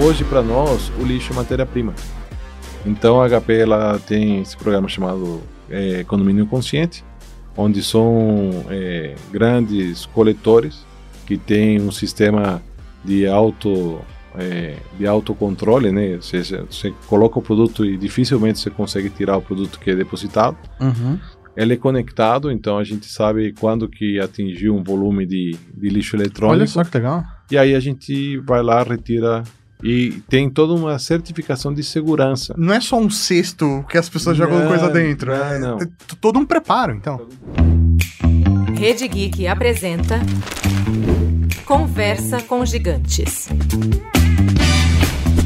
hoje para nós o lixo é matéria-prima. Então a HP ela tem esse programa chamado é, Condomínio Consciente, onde são é, grandes coletores que têm um sistema de auto é, de autocontrole, né? Ou seja, você coloca o produto e dificilmente você consegue tirar o produto que é depositado. Uhum. Ele é conectado, então a gente sabe quando que atingiu um volume de, de lixo eletrônico. Olha só que legal. E aí a gente vai lá, retira e tem toda uma certificação de segurança. Não é só um cesto que as pessoas jogam Não, coisa dentro. não, é não. todo um preparo, então. Rede Geek apresenta Conversa com Gigantes.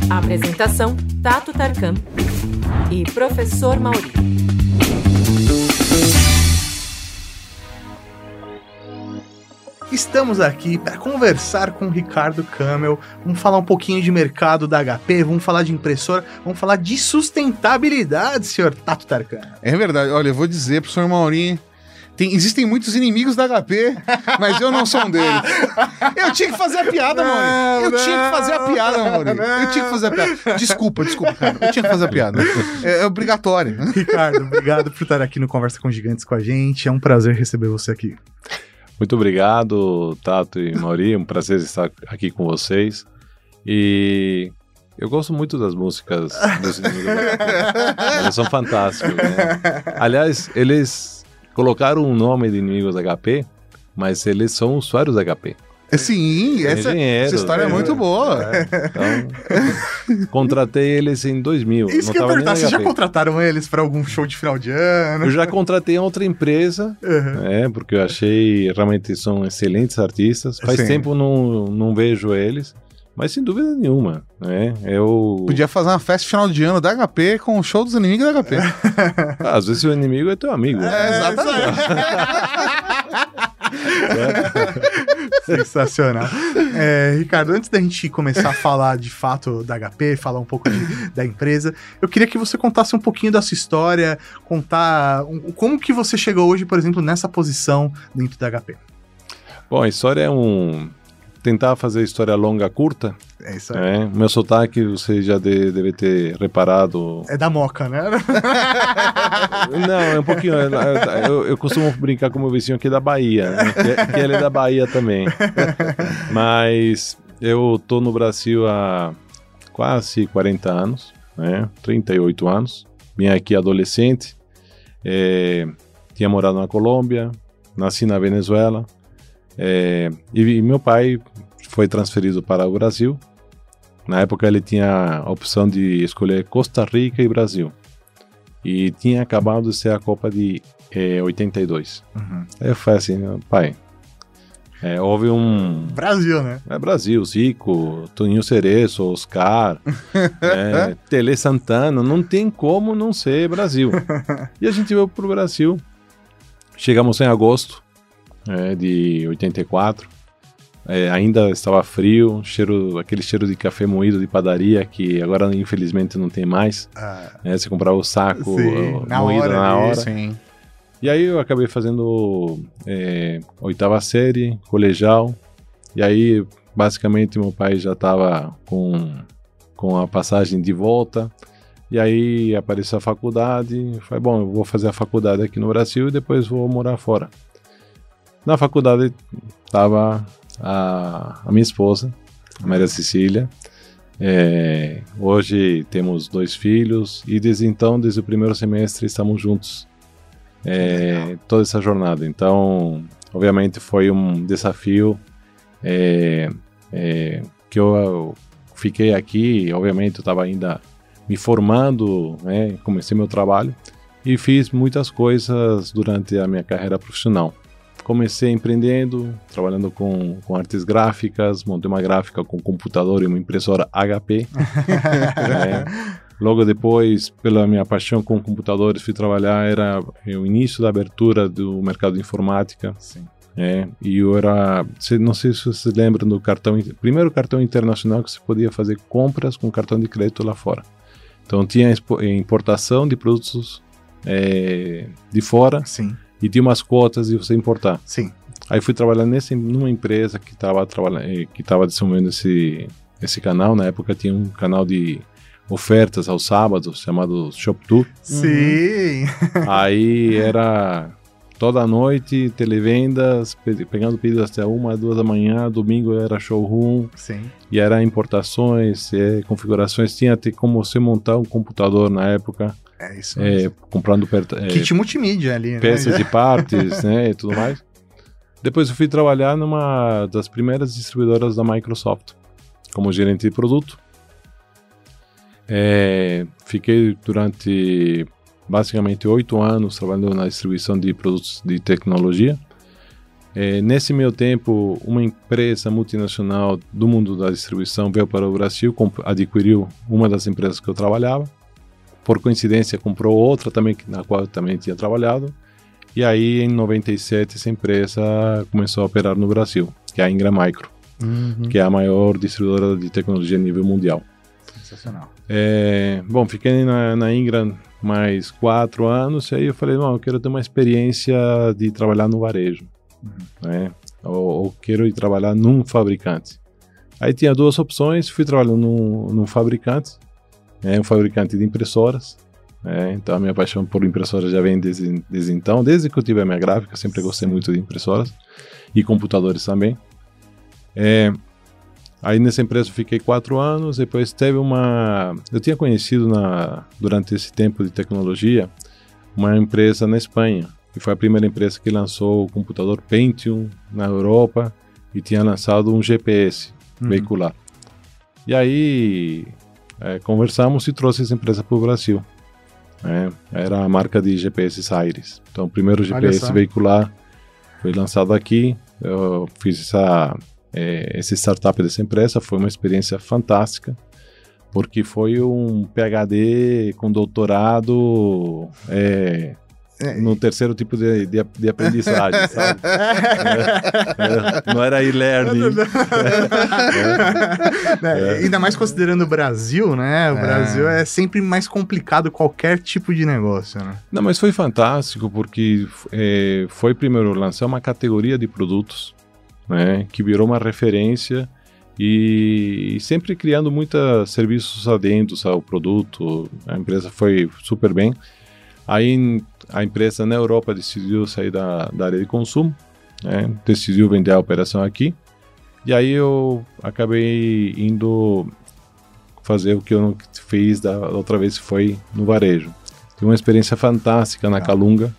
Apresentação: Tato Tarkan e Professor Mauri. Estamos aqui para conversar com o Ricardo Camel. Vamos falar um pouquinho de mercado da HP, vamos falar de impressora, vamos falar de sustentabilidade, senhor Tato Tarkan. É verdade. Olha, eu vou dizer, professor Maurinho. Tem, existem muitos inimigos da HP, mas eu não sou um deles. Eu tinha que fazer a piada, Maurinho. Eu Não, tinha que fazer a piada, Maurinho. Eu tinha que fazer a piada. Desculpa, desculpa, cara. Eu tinha que fazer a piada. É, é obrigatório. Ricardo, obrigado por estar aqui no Conversa com Gigantes com a gente. É um prazer receber você aqui. Muito obrigado, Tato e Mauri. É um prazer estar aqui com vocês. E eu gosto muito das músicas dos inimigos. Elas são fantásticas. Né? Aliás, eles colocaram um nome de inimigos HP, mas eles são usuários HP. Sim, essa, essa história é né? muito boa. Então, contratei eles em 2000. Isso que eu ia perguntar, vocês já contrataram eles para algum show de final de ano? Eu já contratei outra empresa, Uhum. é, porque eu achei realmente são excelentes artistas. Faz Sim. tempo não não vejo eles, mas sem dúvida nenhuma, né? Eu Podia fazer uma festa final de ano da HP com o show dos inimigos da HP. Ah, às vezes o inimigo é teu amigo. né? É, exatamente. Sensacional. É, Ricardo, antes da gente começar a falar de fato da HP, falar um pouco de- da empresa, eu queria que você contasse um pouquinho da sua história, contar um- como que você chegou hoje, por exemplo, nessa posição dentro da HP. Bom, a história é um tentar fazer a história longa curta. É isso aí. É, meu sotaque você já de- deve ter reparado. É da Moca, né? Não, é um pouquinho. é, Eu, eu costumo brincar com o meu vizinho aqui da Bahia, né? que, que ele é da Bahia também. Mas eu tô no Brasil há quase 40 anos, né? 38 anos. Vim aqui adolescente, é, tinha morado na Colômbia, nasci na Venezuela. É, e, e meu pai foi transferido para o Brasil. Na época ele tinha a opção de escolher Costa Rica e Brasil. E tinha acabado de ser a Copa de eh, 82. Uhum. Aí eu falei assim, pai, é, houve um... Brasil, né? É Brasil, Zico, Toninho Cereço, Oscar, é, Tele Santana, não tem como não ser Brasil. E a gente veio pro Brasil. Chegamos em agosto é, de 84. É, ainda estava frio, cheiro, aquele cheiro de café moído de padaria que agora infelizmente não tem mais. Ah, né? Você comprava o saco Sim, ó, na moído hora na hora. Sim. E aí eu acabei fazendo é, oitava série, colegial. E aí, basicamente, meu pai já estava com, com a passagem de volta. E aí apareceu a faculdade. Falei, bom, eu vou fazer a faculdade aqui no Brasil e depois vou morar fora. Na faculdade estava a, a minha esposa, a Maria Cecília. É, hoje temos dois filhos e desde então, desde o primeiro semestre, estamos juntos é, toda essa jornada. Então, obviamente, foi um desafio é, é, que eu, eu fiquei aqui. Obviamente, eu estava ainda me formando, né, comecei meu trabalho e fiz muitas coisas durante a minha carreira profissional. Comecei empreendendo, trabalhando com, com artes gráficas, montei uma gráfica com computador e uma impressora HP. né? Logo depois, pela minha paixão com computadores, fui trabalhar, era o início da abertura do mercado de informática. sim. É, e eu era, não sei se vocês lembram do cartão, primeiro cartão internacional que você podia fazer compras com cartão de crédito lá fora. Então tinha importação de produtos é, de fora Sim, e tinha umas cotas de você importar. sim. Aí fui trabalhar nesse, numa empresa que estava trabalhando, eh, que estava desenvolvendo esse, esse canal. Na época tinha um canal de ofertas aos sábados chamado Shop Tour. Sim. Aí era toda noite, televendas, pe- pegando pedidos até uma, duas da manhã. Domingo era showroom Sim. e era importações, eh, configurações. Tinha até como você montar um computador na época, É isso. eh, mesmo. comprando per- eh, Kit multimídia ali, né? peças de partes, né, e tudo mais. Depois eu fui trabalhar numa das primeiras distribuidoras da Microsoft, como gerente de produto. É, fiquei durante basicamente oito anos trabalhando na distribuição de produtos de tecnologia. É, nesse meu tempo, uma empresa multinacional do mundo da distribuição veio para o Brasil, adquiriu uma das empresas que eu trabalhava. Por coincidência, comprou outra também na qual eu também tinha trabalhado. E aí, em 97, essa empresa começou a operar no Brasil, que é a Ingram Micro, Uhum. que é a maior distribuidora de tecnologia a nível mundial. Sensacional. É, bom, fiquei na, na Ingram mais quatro anos, e aí eu falei, não, eu quero ter uma experiência de trabalhar no varejo, né? Ou, ou quero ir trabalhar num fabricante. Aí tinha duas opções, fui trabalhando num, num fabricante, né, um fabricante de impressoras, né, então a minha paixão por impressoras já vem desde, desde então, desde que eu tive a minha gráfica, sempre gostei muito de impressoras e computadores também. É, Aí nessa empresa eu fiquei quatro anos, depois teve uma... Eu tinha conhecido na, durante esse tempo de tecnologia uma empresa na Espanha, que foi a primeira empresa que lançou o computador Pentium na Europa e tinha lançado um GPS Uhum. veicular. E aí é, conversamos e trouxe essa empresa para o Brasil. né? era a marca de GPS Aires. Então o primeiro. GPS veicular foi lançado aqui. Eu fiz essa é, esse startup dessa empresa foi uma experiência fantástica, porque foi um PhD com doutorado é, É. no terceiro tipo de, de, de aprendizagem, sabe? É, é, não era e-learning. É, Ainda mais considerando o Brasil, né? O É. Brasil é sempre mais complicado qualquer tipo de negócio, né? Não, mas foi fantástico porque é, foi primeiro lançar uma categoria de produtos, né, que virou uma referência e, sempre criando muitos serviços adendos ao produto. A empresa foi super bem. Aí a empresa na Europa decidiu sair da, da área de consumo, né, decidiu vender a operação aqui. E aí eu acabei indo fazer o que eu não fiz da outra vez, foi no varejo. Tive uma experiência fantástica na Tá. Calunga,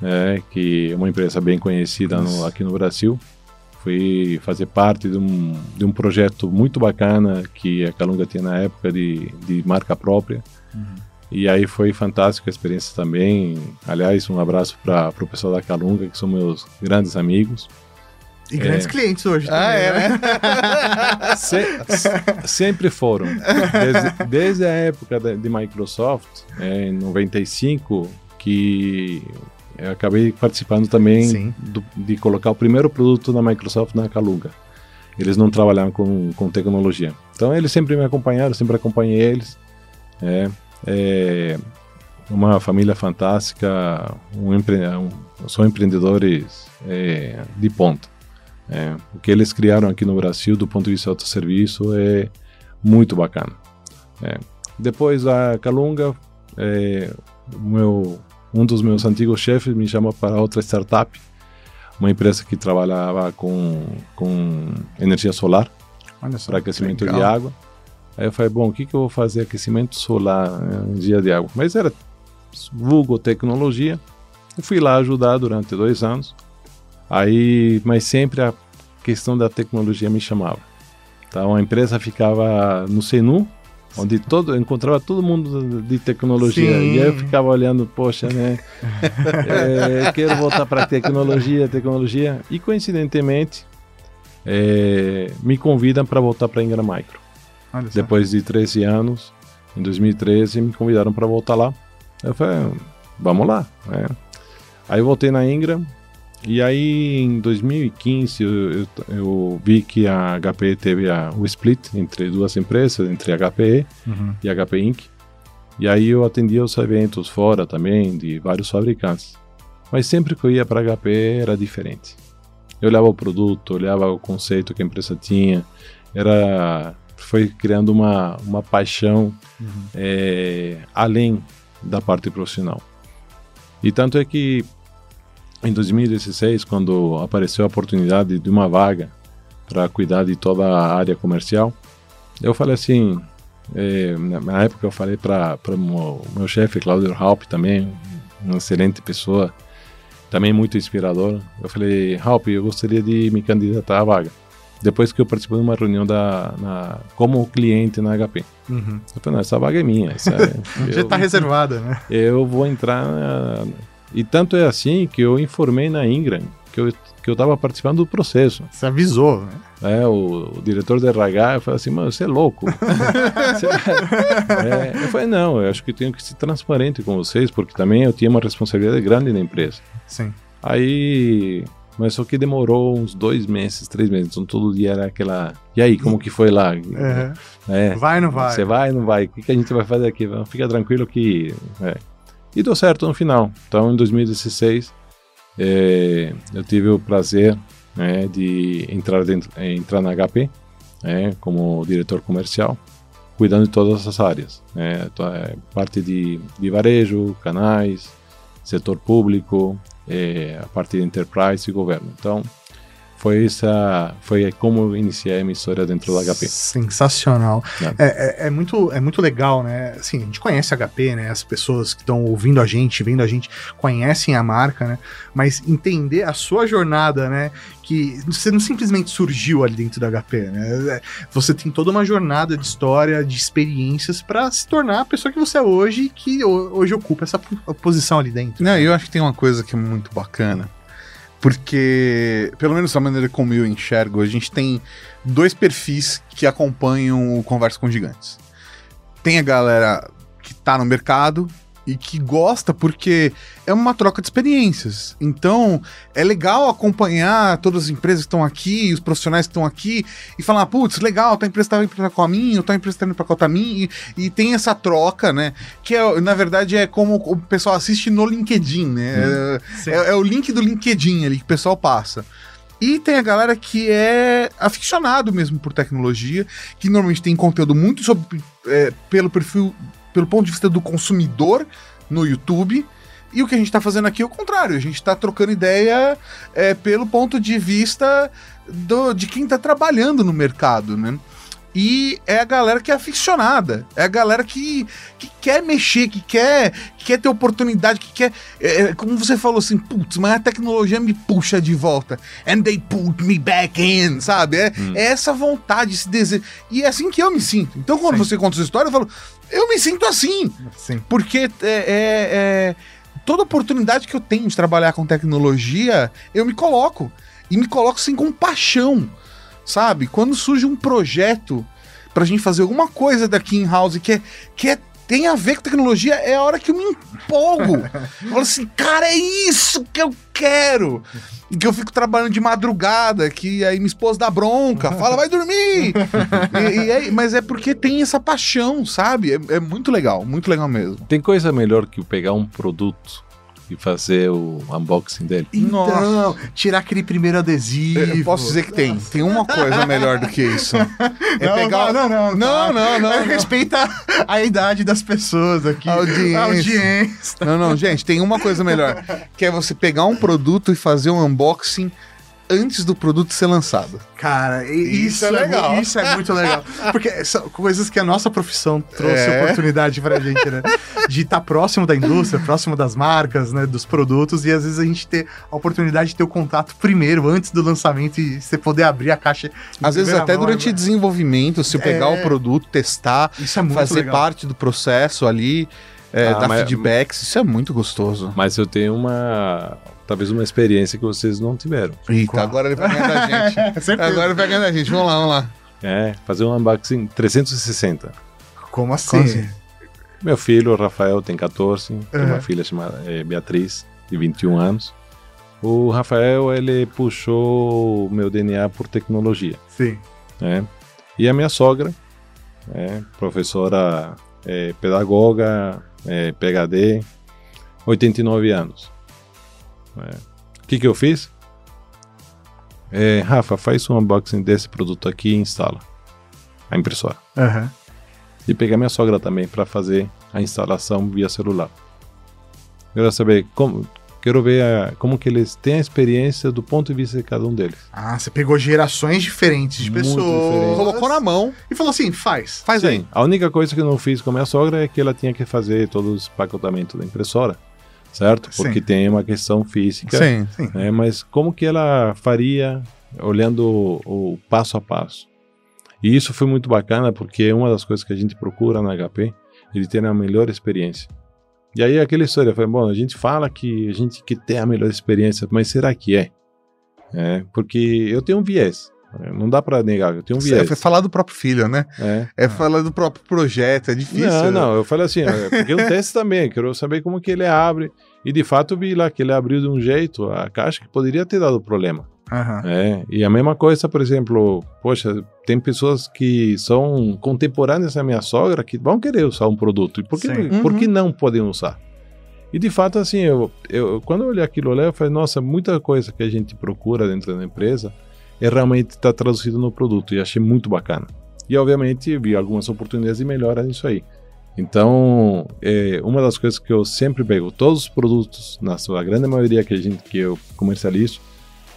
né, que é uma empresa bem conhecida no- aqui no Brasil. Fui fazer parte de um, de um projeto muito bacana que a Calunga tinha na época de, de marca própria. E aí foi fantástica a experiência também. Aliás, um abraço para o pessoal da Calunga, que são meus grandes amigos. E grandes clientes hoje Ah, também, é, né? né? Se- se- sempre foram. Desde, desde a época de, de Microsoft, é, em 95, que eu acabei participando também do- de colocar o primeiro produto da Microsoft na Calunga. Eles não trabalhavam com, com tecnologia. Então eles sempre me acompanharam, sempre acompanhei eles. É, é uma família fantástica, um empre, um, são empreendedores é, de ponta. É, o que eles criaram aqui no Brasil do ponto de vista de autosserviço é muito bacana. É. Depois a Calunga, é, meu, um dos meus antigos chefes me chamou para outra startup, uma empresa que trabalhava com, com energia solar para aquecimento de água. Aí eu falei, bom, o que, que eu vou fazer aquecimento solar, né, energia de água? Mas era vulgo tecnologia. Eu fui lá ajudar durante dois anos. Aí, mas sempre a questão da tecnologia me chamava. Então a empresa ficava no Senu, onde todo, encontrava todo mundo de tecnologia. Sim. E aí eu ficava olhando, poxa, né? é, quero voltar para tecnologia, tecnologia. E coincidentemente, é, me convidam para voltar para Ingram Micro. Depois de 13 anos, em 2013, me convidaram para voltar lá. Eu falei, vamos lá. né? Aí eu voltei na Ingram. E aí em 2015 eu, eu, eu vi que a HPE teve a, o split entre duas empresas, entre a HPE Uhum. e a HP Inc. E aí eu atendia os eventos fora também, de vários fabricantes. Mas sempre que eu ia para a HP era diferente. Eu olhava o produto, olhava o conceito que a empresa tinha, era foi criando uma, uma paixão é, além da parte profissional. E tanto é que em 2016, quando apareceu a oportunidade de uma vaga para cuidar de toda a área comercial, eu falei assim, é, na época eu falei para o meu, meu chefe, Claudio Halp, também, uma excelente pessoa, também muito inspirador. Eu falei, Halp, eu gostaria de me candidatar à vaga. Depois que eu participei de uma reunião da, na, como cliente na HP. Uhum. Eu falei, não, essa vaga é minha. É, Já eu- tá reservada, né? eu vou entrar. na- E tanto é assim que eu informei na Ingram que eu, que eu tava participando do processo. Você avisou, né? É, o, o diretor de RH falou assim, mano, você é louco. Você- É, eu falei, não, eu acho que tenho que ser transparente com vocês, porque também eu tinha uma responsabilidade grande na empresa. Sim. Aí. Mas só que demorou uns dois meses, três meses. Então todo dia era aquela. E aí, como que foi lá? É. É, Vai ou não vai? você vai, não vai? O que, que a gente vai fazer aqui? Fica tranquilo que. é. E deu certo no final. Então, em 2016, é, eu tive o prazer né, de entrar, dentro, é, entrar na HP né, como diretor comercial, cuidando de todas as áreas. Né, é, parte de, de varejo, canais, setor público, é, a parte de enterprise e governo. Então, foi essa, foi como eu iniciei a história dentro da HP. Sensacional. É. É, é- é muito, é muito legal, né? Assim, a gente conhece a HP, né? As pessoas que estão ouvindo a gente, vendo a gente, conhecem a marca, né? Mas entender a sua jornada, né? Que você não simplesmente surgiu ali dentro da HP, né? É, Você tem toda uma jornada de história, de experiências para se tornar a pessoa que você é hoje e que ho- hoje ocupa essa po- posição ali dentro. Não, eu acho que tem uma coisa que é muito bacana. Porque, pelo menos da maneira como eu enxergo, a gente tem dois perfis que acompanham o Conversa com Gigantes. Tem a galera que tá no mercado e que gosta porque é uma troca de experiências. Então, é legal acompanhar todas as empresas que estão aqui, os profissionais que estão aqui e falar, putz, legal, tua empresa tá indo pra caminho, tua empresa tá indo pra qual caminho, e, e tem essa troca, né? Que é, na verdade é como o pessoal assiste no LinkedIn, né? É, é- é o link do LinkedIn ali que o pessoal passa. E tem a galera que é aficionado mesmo por tecnologia, que normalmente tem conteúdo muito sobre é, pelo perfil, pelo ponto de vista do consumidor no YouTube. E o que a gente está fazendo aqui é o contrário, a gente está trocando ideia é, pelo ponto de vista do- de quem está trabalhando no mercado, né? E é a galera que é aficionada, é a galera que, que quer mexer, que quer, que quer ter oportunidade, que quer. é, é, como você falou assim, putz, mas a tecnologia me puxa de volta. And they pulled me back in, sabe? É, é essa vontade, esse desejo. E é assim que eu me sinto. Então, quando Sim. você conta sua história, eu falo, eu me sinto assim. Sim. Porque é, é- é- toda oportunidade que eu tenho de trabalhar com tecnologia, eu me coloco. E me coloco assim com paixão. Sabe? Quando surge um projeto pra gente fazer alguma coisa daqui em house que, é, que é, tem a ver com tecnologia, é a hora que eu me empolgo. eu falo assim, cara, é isso que eu quero. E que eu fico trabalhando de madrugada, que aí minha esposa dá bronca, fala, vai dormir. E- e aí- mas é porque tem essa paixão, sabe? É, é muito legal, muito legal mesmo. Tem coisa melhor que pegar um produto e fazer o unboxing dele? Então, Nossa. tirar aquele primeiro adesivo. Eu posso dizer que tem. Tem uma coisa melhor do que isso. É Não, pegar. não, não, não, não, não, não. Respeita a idade das pessoas aqui. Audiência. A audiência. Não, não, gente, tem uma coisa melhor. Que é você pegar um produto e fazer um unboxing antes do produto ser lançado. Cara, Isso isso, é é legal. Isso é muito legal. Porque são coisas que a nossa profissão trouxe É. oportunidade pra gente, né? De estar próximo da indústria, próximo das marcas, né? Dos produtos, e às vezes a gente ter a oportunidade de ter o contato primeiro, antes do lançamento, e você poder abrir a caixa. Às vezes até mão, durante né? desenvolvimento, se eu pegar É. o produto, testar, Isso é muito fazer legal. parte do processo ali, é, Ah, dar mas- feedbacks, isso é muito gostoso. Mas eu tenho uma. Talvez uma experiência que vocês não tiveram. Eita, Qual? agora ele vai ganhar da gente. Certeza. Agora ele vai ganhar da gente. Vamos lá, vamos lá. É, fazer um unboxing 360. Como assim? Como assim? Meu filho, o Rafael, tem 14. Tem Uhum. uma filha chamada eh, Beatriz, de 21 anos. O Rafael, ele puxou meu DNA por tecnologia. Sim. né? E a minha sogra, né, professora eh, pedagoga, eh, PhD, 89 anos. Né? O que, que eu fiz? Eh, Rafa, faz um unboxing desse produto aqui e instala. a impressora. Aham. E peguei minha sogra também para fazer a instalação via celular. Quero saber como, quero ver a- como que eles têm a experiência do ponto de vista de cada um deles. Ah, você pegou gerações diferentes de Muito pessoas. diferente. Colocou na mão. E falou assim: faz. Faz aí. Sim, a única coisa que eu não fiz com a minha sogra é que ela tinha que fazer todos os pacotamentos da impressora, certo? Sim. Porque tem uma questão física. Sim. né? Mas como que ela faria olhando o, o passo a passo? E isso foi muito bacana porque uma das coisas que a gente procura na HP ele ter a melhor experiência. E aí aquela história foi, bom, a gente fala que a gente quer ter a melhor experiência, mas será que é? É, porque eu tenho um viés. Né? Não dá para negar, eu tenho um É, viés. foi falar do próprio filho, né? É. É falar do próprio projeto, é difícil. Não, não, eu falei assim, é, porque um teste também, quero saber como que ele abre. E de fato eu vi lá que ele abriu de um jeito a caixa que poderia ter dado problema. Aham. É, e a mesma coisa, por exemplo, poxa, tem pessoas que são contemporâneas da minha sogra que vão querer usar um produto. E por que, por que Uhum. não podem usar? E de fato, assim, eu, eu, quando eu olhei aquilo lá, eu falei, nossa, muita coisa que a gente procura dentro da empresa é realmente estar traduzido no produto. E achei muito bacana. E obviamente vi algumas oportunidades de melhora nisso aí. Então, é, uma das coisas que eu sempre pego, todos os produtos, na sua grande maioria que a gente que eu comercializo,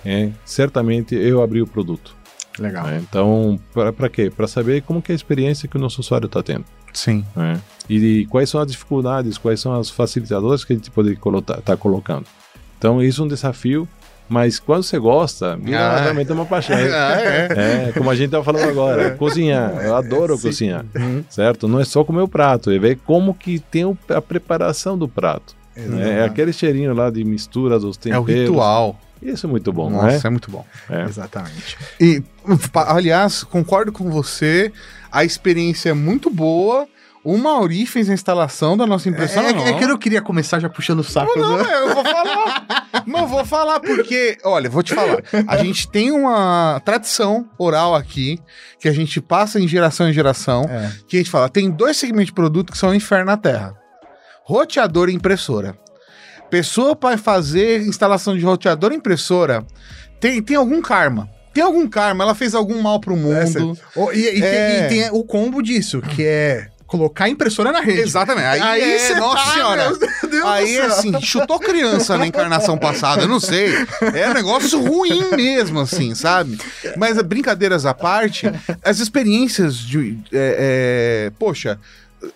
é certamente eu abri o produto. Legal. né? Então, para quê? Para saber como que é a experiência que o nosso usuário está tendo. Sim. né? E quais são as dificuldades, quais são as facilitadores que a gente pode estar tá colocando. Então, isso é um desafio, mas quando você gosta, vira Ah. realmente uma paixão. Ah, é. É, como a gente estava falando agora, cozinhar. Eu adoro Sim. cozinhar, Uhum. certo? Não é só comer o prato, é ver como que tem a preparação do prato. né? É aquele cheirinho lá de mistura dos É o temperos. ritual. Isso é muito bom, não é? Nossa, é muito bom. É. Exatamente. E, aliás, concordo com você. A experiência é muito boa. O Mauri fez a instalação da nossa impressora. É, é, é que eu não queria começar já puxando o saco. Não, né? eu vou falar. Não vou falar porque, olha, vou te falar. A gente tem uma tradição oral aqui que a gente passa em geração em geração. É. Que a gente fala, tem dois segmentos de produto que são o inferno na Terra: roteador e impressora. Pessoa para fazer instalação de roteador e impressora tem, tem algum karma. Tem algum karma, ela fez algum mal pro mundo. Oh, e, e É. tem, e tem o combo disso, que é colocar a impressora na rede. Exatamente. Aí, é, cê nossa tá, senhora. Aí, céu. assim, chutou criança na encarnação passada, eu não sei. É um negócio ruim mesmo, assim, sabe? Mas brincadeiras à parte, as experiências de. é, é, poxa,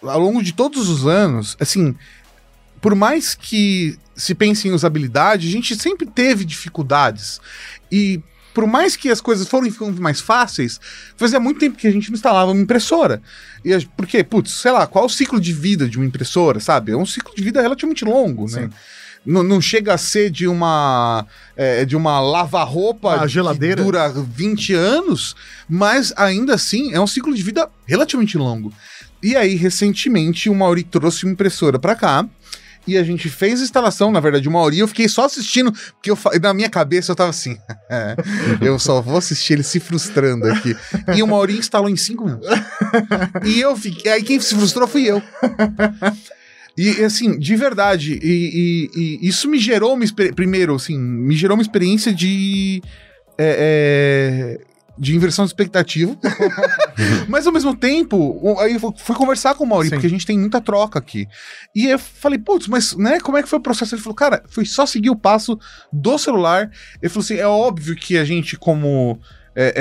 ao longo de todos os anos, assim, por mais que se pense em usabilidade, a gente sempre teve dificuldades. E por mais que as coisas foram ficando mais fáceis, fazia muito tempo que a gente não instalava uma impressora. E a- porque, putz, sei lá, qual é o ciclo de vida de uma impressora, sabe? É um ciclo de vida relativamente longo, né? Sim. Não, não chega a ser de uma é, de uma lava-roupa geladeira. que dura 20 anos, mas ainda assim é um ciclo de vida relativamente longo. E aí, recentemente, o Mauri trouxe uma impressora pra cá. E a gente fez a instalação, na verdade, o Mauri. Eu fiquei só assistindo, porque eu, na minha cabeça eu tava assim. é, eu só vou assistir ele se frustrando aqui. E o Mauri instalou em cinco minutos. E eu fiquei. Aí quem se frustrou fui eu. E assim, de verdade, e, e- e isso me gerou uma. Primeiro, assim, me gerou uma experiência de. é, é, de inversão de expectativa. Mas ao mesmo tempo, aí eu fu- fui conversar com o Mauri, Sim. porque a gente tem muita troca aqui. E eu falei, putz, mas né, como é que foi o processo? Ele falou, cara, foi só seguir o passo do celular. Ele falou assim: é óbvio que a gente, como. é,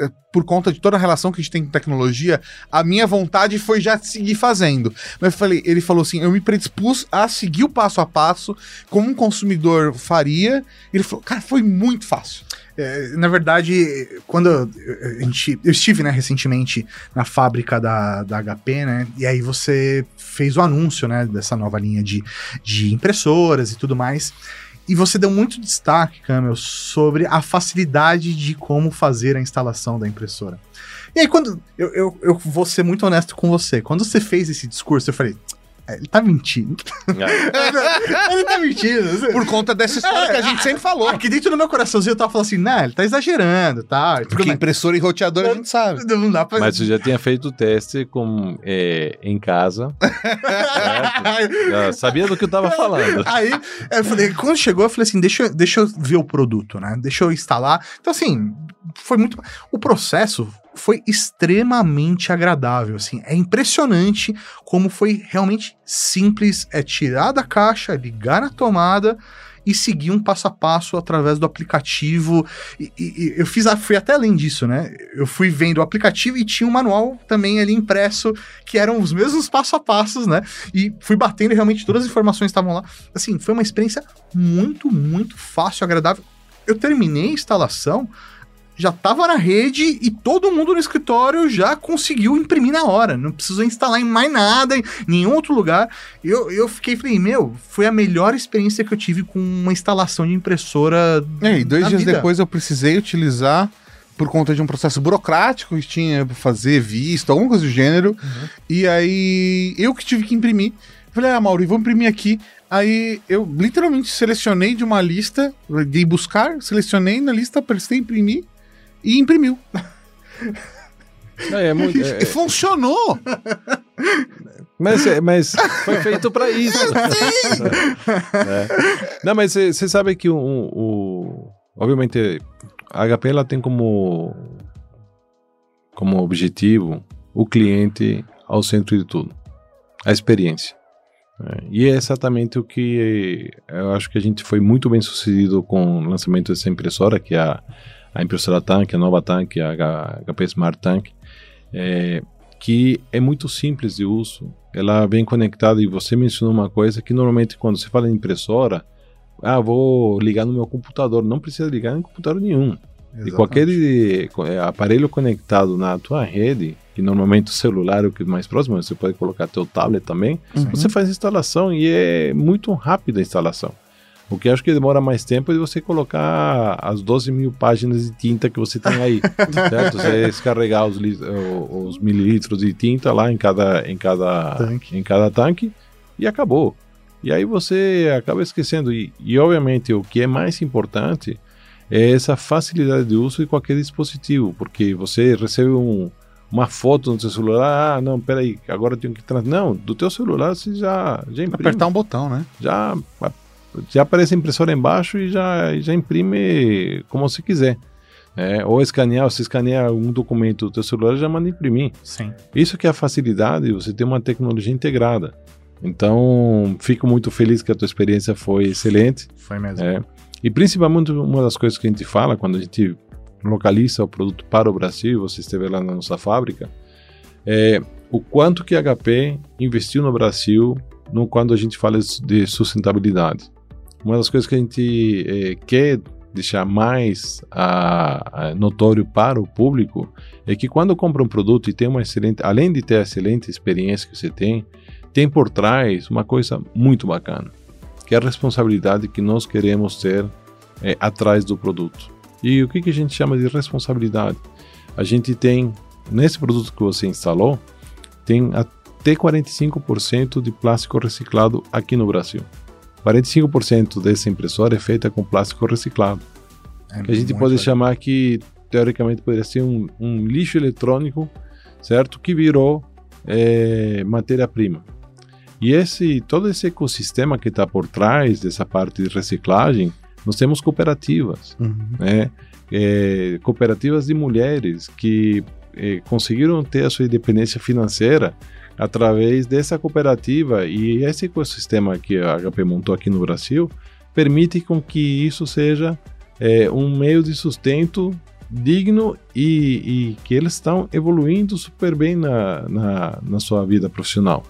é, é, por conta de toda a relação que a gente tem com tecnologia, a minha vontade foi já seguir fazendo. Mas eu falei, ele falou assim: eu me predispus a seguir o passo a passo, como um consumidor faria. Ele falou, cara, foi muito fácil. É, na verdade, quando a gente, eu estive né, recentemente na fábrica da, da HP, né? E aí você fez o anúncio né, dessa nova linha de, de impressoras e tudo mais. E você deu muito destaque, Camel, sobre a facilidade de como fazer a instalação da impressora. E aí, quando. Eu, eu, eu vou ser muito honesto com você. Quando você fez esse discurso, eu falei. "É, Ele tá mentindo. ele tá mentindo. Por conta dessa história que a gente sempre falou. Aqui dentro do meu coraçãozinho eu tava falando assim, não, ele tá exagerando, tá? Porque mais. impressora e roteador a gente sabe. Não dá pra. Mas você já tinha feito o teste com, é, em casa. sabia do que eu estava falando. Aí, eu falei, quando chegou, eu falei assim: deixa, deixa eu ver o produto, né? Deixa eu instalar. Então, assim, foi muito. O processo foi extremamente agradável, assim, é impressionante como foi realmente simples, é tirar da caixa, ligar na tomada e seguir um passo a passo através do aplicativo. E, e, eu fiz, fui até além disso, né? Eu fui vendo o aplicativo e tinha um manual também ali impresso, que eram os mesmos passo a passos, né? E fui batendo e realmente todas as informações estavam lá. Assim, foi uma experiência muito, muito fácil, agradável. Eu terminei a instalação já estava na rede e todo mundo no escritório já conseguiu imprimir na hora. Não precisou instalar em mais nada, em nenhum outro lugar. Eu, eu fiquei, falei, meu, foi a melhor experiência que eu tive com uma instalação de impressora. É, e dois dias vida. depois eu precisei utilizar por conta de um processo burocrático que tinha pra fazer visto, alguma coisa do gênero. Uhum. E aí eu que tive que imprimir. Falei, ah, Mauri, vou imprimir aqui. Aí eu literalmente selecionei de uma lista, dei buscar, selecionei na lista, prestei imprimir e imprimiu. É, é muito, é- E funcionou! mas, é- mas foi feito para isso. É. Não, mas você sabe que o, o- obviamente a HP ela tem como como objetivo o cliente ao centro de tudo, a experiência. É, e é exatamente o que eu acho que a gente foi muito bem sucedido com o lançamento dessa impressora, que é a, a impressora Tank, a nova Tank, a HP Smart Tank, é, que é muito simples de uso. Ela vem conectada e você mencionou uma coisa que normalmente quando você fala em impressora, ah, vou ligar no meu computador. Não precisa ligar em computador nenhum. E qualquer eh, aparelho conectado na tua rede, que normalmente o celular é o que é mais próximo, você pode colocar teu tablet também, você faz a instalação e é muito rápida a instalação. O que acho que demora mais tempo é de você colocar as 12 mil páginas de tinta que você tem aí, certo? Você descarregar os, os mililitros de tinta lá em cada, em cada, Tanque. em cada tanque e acabou. E aí você acaba esquecendo. E, e obviamente o que é mais importante é essa facilidade de uso de qualquer dispositivo, porque você recebe um, uma foto no seu celular, ah, não, peraí, agora eu tenho que... Não, do teu celular você já, já imprime Apertar um botão, né? já, já aparece a impressora embaixo e já, já imprime como você quiser. É, ou escanear, você escaneia um documento do teu celular já manda imprimir. Sim. Isso que é a facilidade, você tem uma tecnologia integrada. Então, fico muito feliz que a tua experiência foi excelente. Foi mesmo. É. E principalmente uma das coisas que a gente fala quando a gente localiza o produto para o Brasil, você esteve lá na nossa fábrica, é o quanto que a HP investiu no Brasil no quando a gente fala de sustentabilidade. Uma das coisas que a gente é, quer deixar mais a, a notório para o público é que quando compra um produto e tem uma excelente, além de ter a excelente experiência que você tem, tem por trás uma coisa muito bacana que é a responsabilidade que nós queremos ter é, atrás do produto. E o que, que a gente chama de responsabilidade? A gente tem, nesse produto que você instalou, tem até 45% de plástico reciclado aqui no Brasil. 45% dessa impressora é feita com plástico reciclado. É Que a gente pode legal. chamar que, teoricamente, poderia ser um, um lixo eletrônico, certo? Que virou é, matéria-prima. E esse todo esse ecossistema que está por trás dessa parte de reciclagem, nós temos cooperativas, Uhum. né? É, cooperativas de mulheres que é, conseguiram ter a sua independência financeira através dessa cooperativa e esse ecossistema que a HP montou aqui no Brasil permite com que isso seja é, um meio de sustento digno e, e que eles estão evoluindo super bem na, na, na sua vida profissional.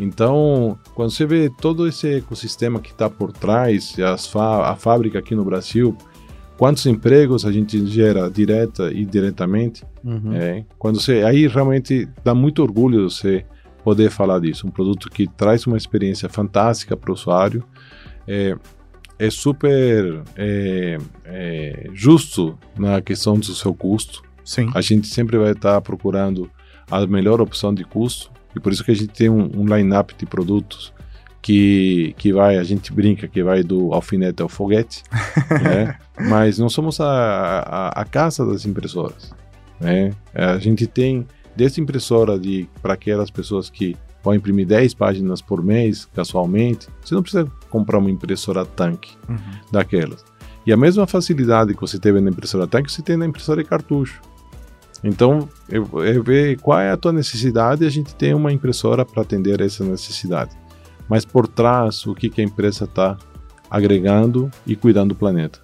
Então, quando você vê todo esse ecossistema que está por trás, as fá- a fábrica aqui no Brasil, quantos empregos a gente gera direta e diretamente, Uhum. é, quando você, aí realmente dá muito orgulho você poder falar disso. Um produto que traz uma experiência fantástica para o usuário, é, é super é, é, justo na questão do seu custo. Sim. A gente sempre vai estar procurando a melhor opção de custo e por isso que a gente tem um, um line-up de produtos que, que vai, a gente brinca que vai do alfinete ao foguete, né? mas não somos a, a, a casa das impressoras. Né? A gente tem desde impressora de para aquelas pessoas que vão imprimir 10 páginas por mês, casualmente, você não precisa comprar uma impressora tanque Uhum. daquelas. E a mesma facilidade que você teve na impressora tanque, você tem na impressora de cartucho. Então, eu, eu ver qual é a tua necessidade e a gente tem uma impressora para atender essa necessidade. Mas por trás, o que, que a empresa está agregando e cuidando do planeta.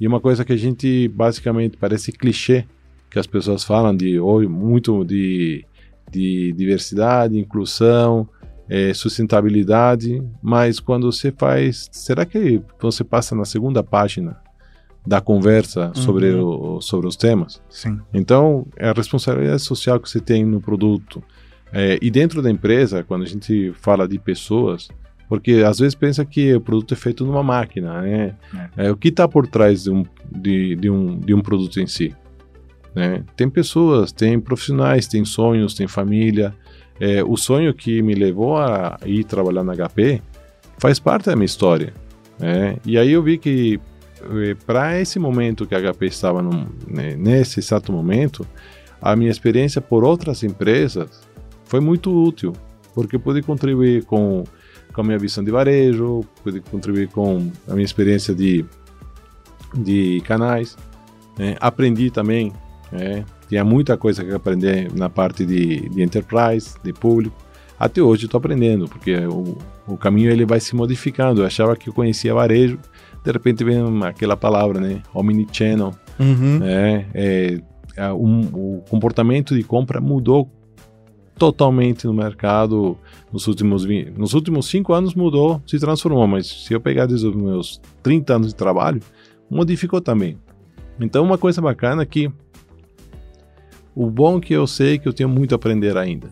E uma coisa que a gente basicamente parece clichê, que as pessoas falam de muito de, de diversidade, inclusão, é, sustentabilidade, mas quando você faz, será que você passa na segunda página da conversa uhum. sobre, o, sobre os temas? Sim. Então, é a responsabilidade social que você tem no produto. É, e dentro da empresa, quando a gente fala de pessoas, porque às vezes pensa que o produto é feito numa máquina, né? É. É, o que está por trás de um, de, de, um, de um produto em si? Né? Tem pessoas, tem profissionais, tem sonhos, tem família. É, o sonho que me levou a ir trabalhar na HP faz parte da minha história. Né? E aí eu vi que é, para esse momento que a HP estava no, né, nesse exato momento, a minha experiência por outras empresas foi muito útil, porque pude contribuir com com a minha visão de varejo, pude contribuir com a minha experiência de, de canais. Né? Aprendi também, né? tinha muita coisa que aprender na parte de, de enterprise, de público. Até hoje estou aprendendo, porque o, o caminho ele vai se modificando. Eu achava que eu conhecia varejo, de repente vem aquela palavra, né? Omnichannel. Uhum. Né? É, é, um, o comportamento de compra mudou totalmente no mercado nos últimos 20, nos últimos cinco anos mudou, se transformou, mas se eu pegar desde os meus 30 anos de trabalho, modificou também. Então uma coisa bacana é que o bom é que eu sei que eu tenho muito a aprender ainda.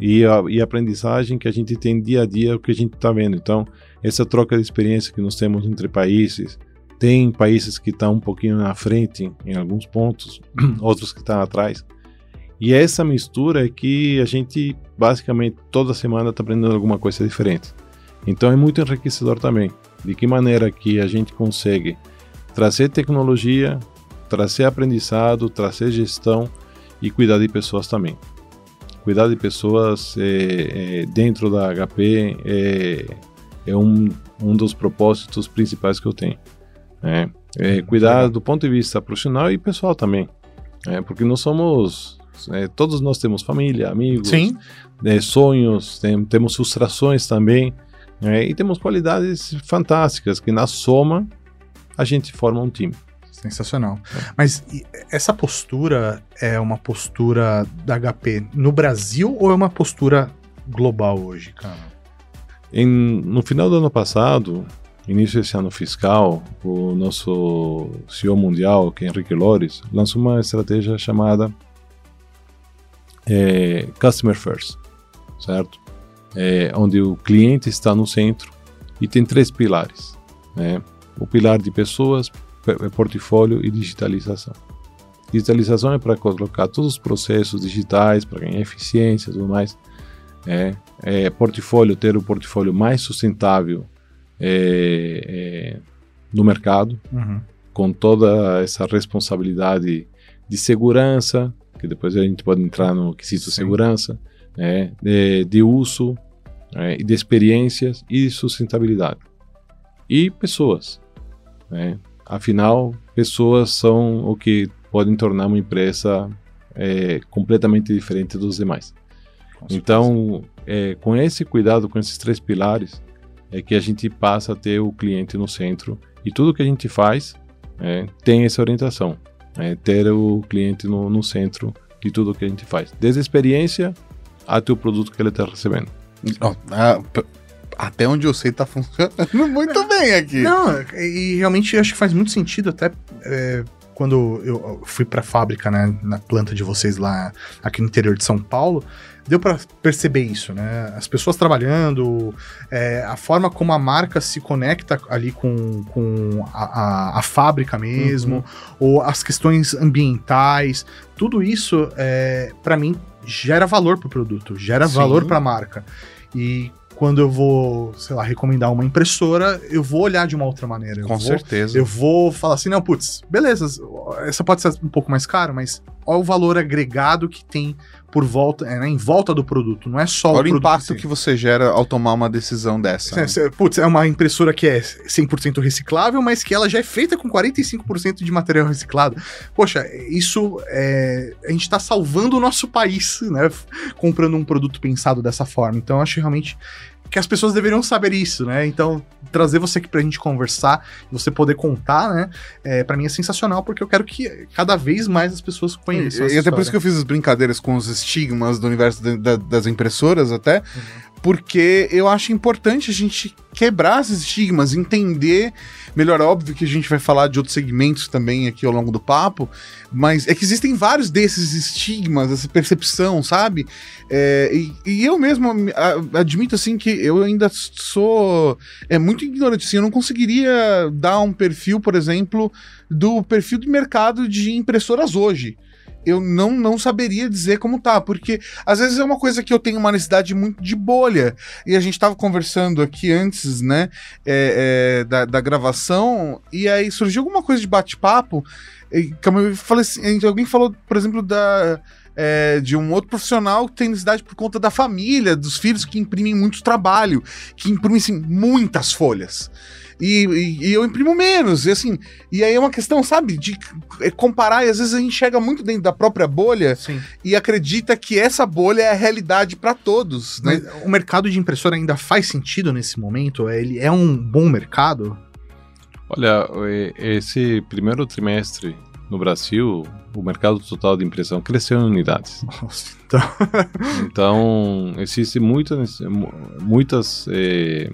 E a, e a aprendizagem que a gente tem dia a dia, é o que a gente está vendo. Então, essa troca de experiência que nós temos entre países, tem países que estão um pouquinho na frente em alguns pontos, outros que estão atrás. E essa mistura é que a gente basicamente toda semana está aprendendo alguma coisa diferente. Então é muito enriquecedor também. De que maneira que a gente consegue trazer tecnologia, trazer aprendizado, trazer gestão e cuidar de pessoas também. Cuidar de pessoas é, é, dentro da HP é, é um, um dos propósitos principais que eu tenho. Né? É, cuidar do ponto de vista profissional e pessoal também. É, porque nós somos é, todos nós temos família, amigos, né, sonhos, tem, temos frustrações também, né, e temos qualidades fantásticas que na soma a gente forma um time. Sensacional. É. Mas essa postura é uma postura da HP no Brasil ou é uma postura global hoje, cara? Em, no final do ano passado, início desse ano fiscal, o nosso CEO mundial, que é Henrique Lores, lançou uma estratégia chamada é, Customer First, certo? É, onde o cliente está no centro e tem três pilares, né? O pilar de pessoas, portfólio e digitalização. Digitalização é para colocar todos os processos digitais para ganhar eficiência e tudo mais. É, é, portfólio, ter o portfólio mais sustentável é, é, no mercado, uhum. com toda essa responsabilidade de segurança, que depois a gente pode entrar no quesito segurança, né, de, de uso, né, de experiências e sustentabilidade. E pessoas. Né? Afinal, pessoas são o que podem tornar uma empresa é, completamente diferente dos demais. Então, é, com esse cuidado, com esses três pilares, é que a gente passa a ter o cliente no centro e tudo que a gente faz é, tem essa orientação é, ter o cliente no, no centro de tudo que a gente faz, desde a experiência até o produto que ele está recebendo. Oh, ah, até onde eu sei tá funcionando muito bem aqui. Não, e realmente acho que faz muito sentido até é, quando eu fui para a fábrica, né, na planta de vocês lá aqui no interior de São Paulo, deu para perceber isso, né? As pessoas trabalhando, é, a forma como a marca se conecta ali com, com a, a, a fábrica mesmo, uhum. ou as questões ambientais, tudo isso, é, para mim, gera valor para o produto, gera Sim. valor para a marca. E quando eu vou, sei lá, recomendar uma impressora, eu vou olhar de uma outra maneira. Eu Com vou, certeza. Eu vou falar assim, não, putz, beleza, essa pode ser um pouco mais caro, mas olha o valor agregado que tem por volta, é, né, em volta do produto, não é só Olha o o produto. impacto que você gera ao tomar uma decisão dessa. É, né? cê- Putz, é uma impressora que é 100% reciclável, mas que ela já é feita com 45% de material reciclado. Poxa, isso é. A gente tá salvando o nosso país, né? Comprando um produto pensado dessa forma. Então, eu acho realmente que as pessoas deveriam saber isso, né? Então, trazer você aqui pra gente conversar, você poder contar, né? É, para mim é sensacional, porque eu quero que cada vez mais as pessoas conheçam. E, e até por isso que eu fiz as brincadeiras com os estigmas do universo da- das impressoras, até, porque eu acho importante a gente quebrar esses estigmas, entender. Melhor, óbvio que a gente vai falar de outros segmentos também aqui ao longo do papo, mas é que existem vários desses estigmas, essa percepção, sabe? É, e, e eu mesmo admito assim que eu ainda sou é muito ignorante, assim, eu não conseguiria dar um perfil, por exemplo, do perfil de mercado de impressoras hoje. Eu não, não saberia dizer como tá, porque às vezes é uma coisa que eu tenho uma necessidade muito de bolha. E a gente tava conversando aqui antes, né, é, é, da, da gravação, e aí surgiu alguma coisa de bate-papo. eu falei assim, alguém falou, por exemplo, da. é, de um outro profissional que tem necessidade por conta da família, dos filhos que imprimem muito trabalho, que imprimem assim, muitas folhas. E, e- e eu imprimo menos, e assim, e aí é uma questão, sabe, de c- comparar, e às vezes a gente chega muito dentro da própria bolha Sim. e acredita que essa bolha é a realidade para todos, né? Mas o mercado de impressora ainda faz sentido nesse momento? Ele é um bom mercado? Olha, esse primeiro trimestre no Brasil, o mercado total de impressão cresceu em unidades. Nossa, então. Então, existe muitas, mu- muitas eh,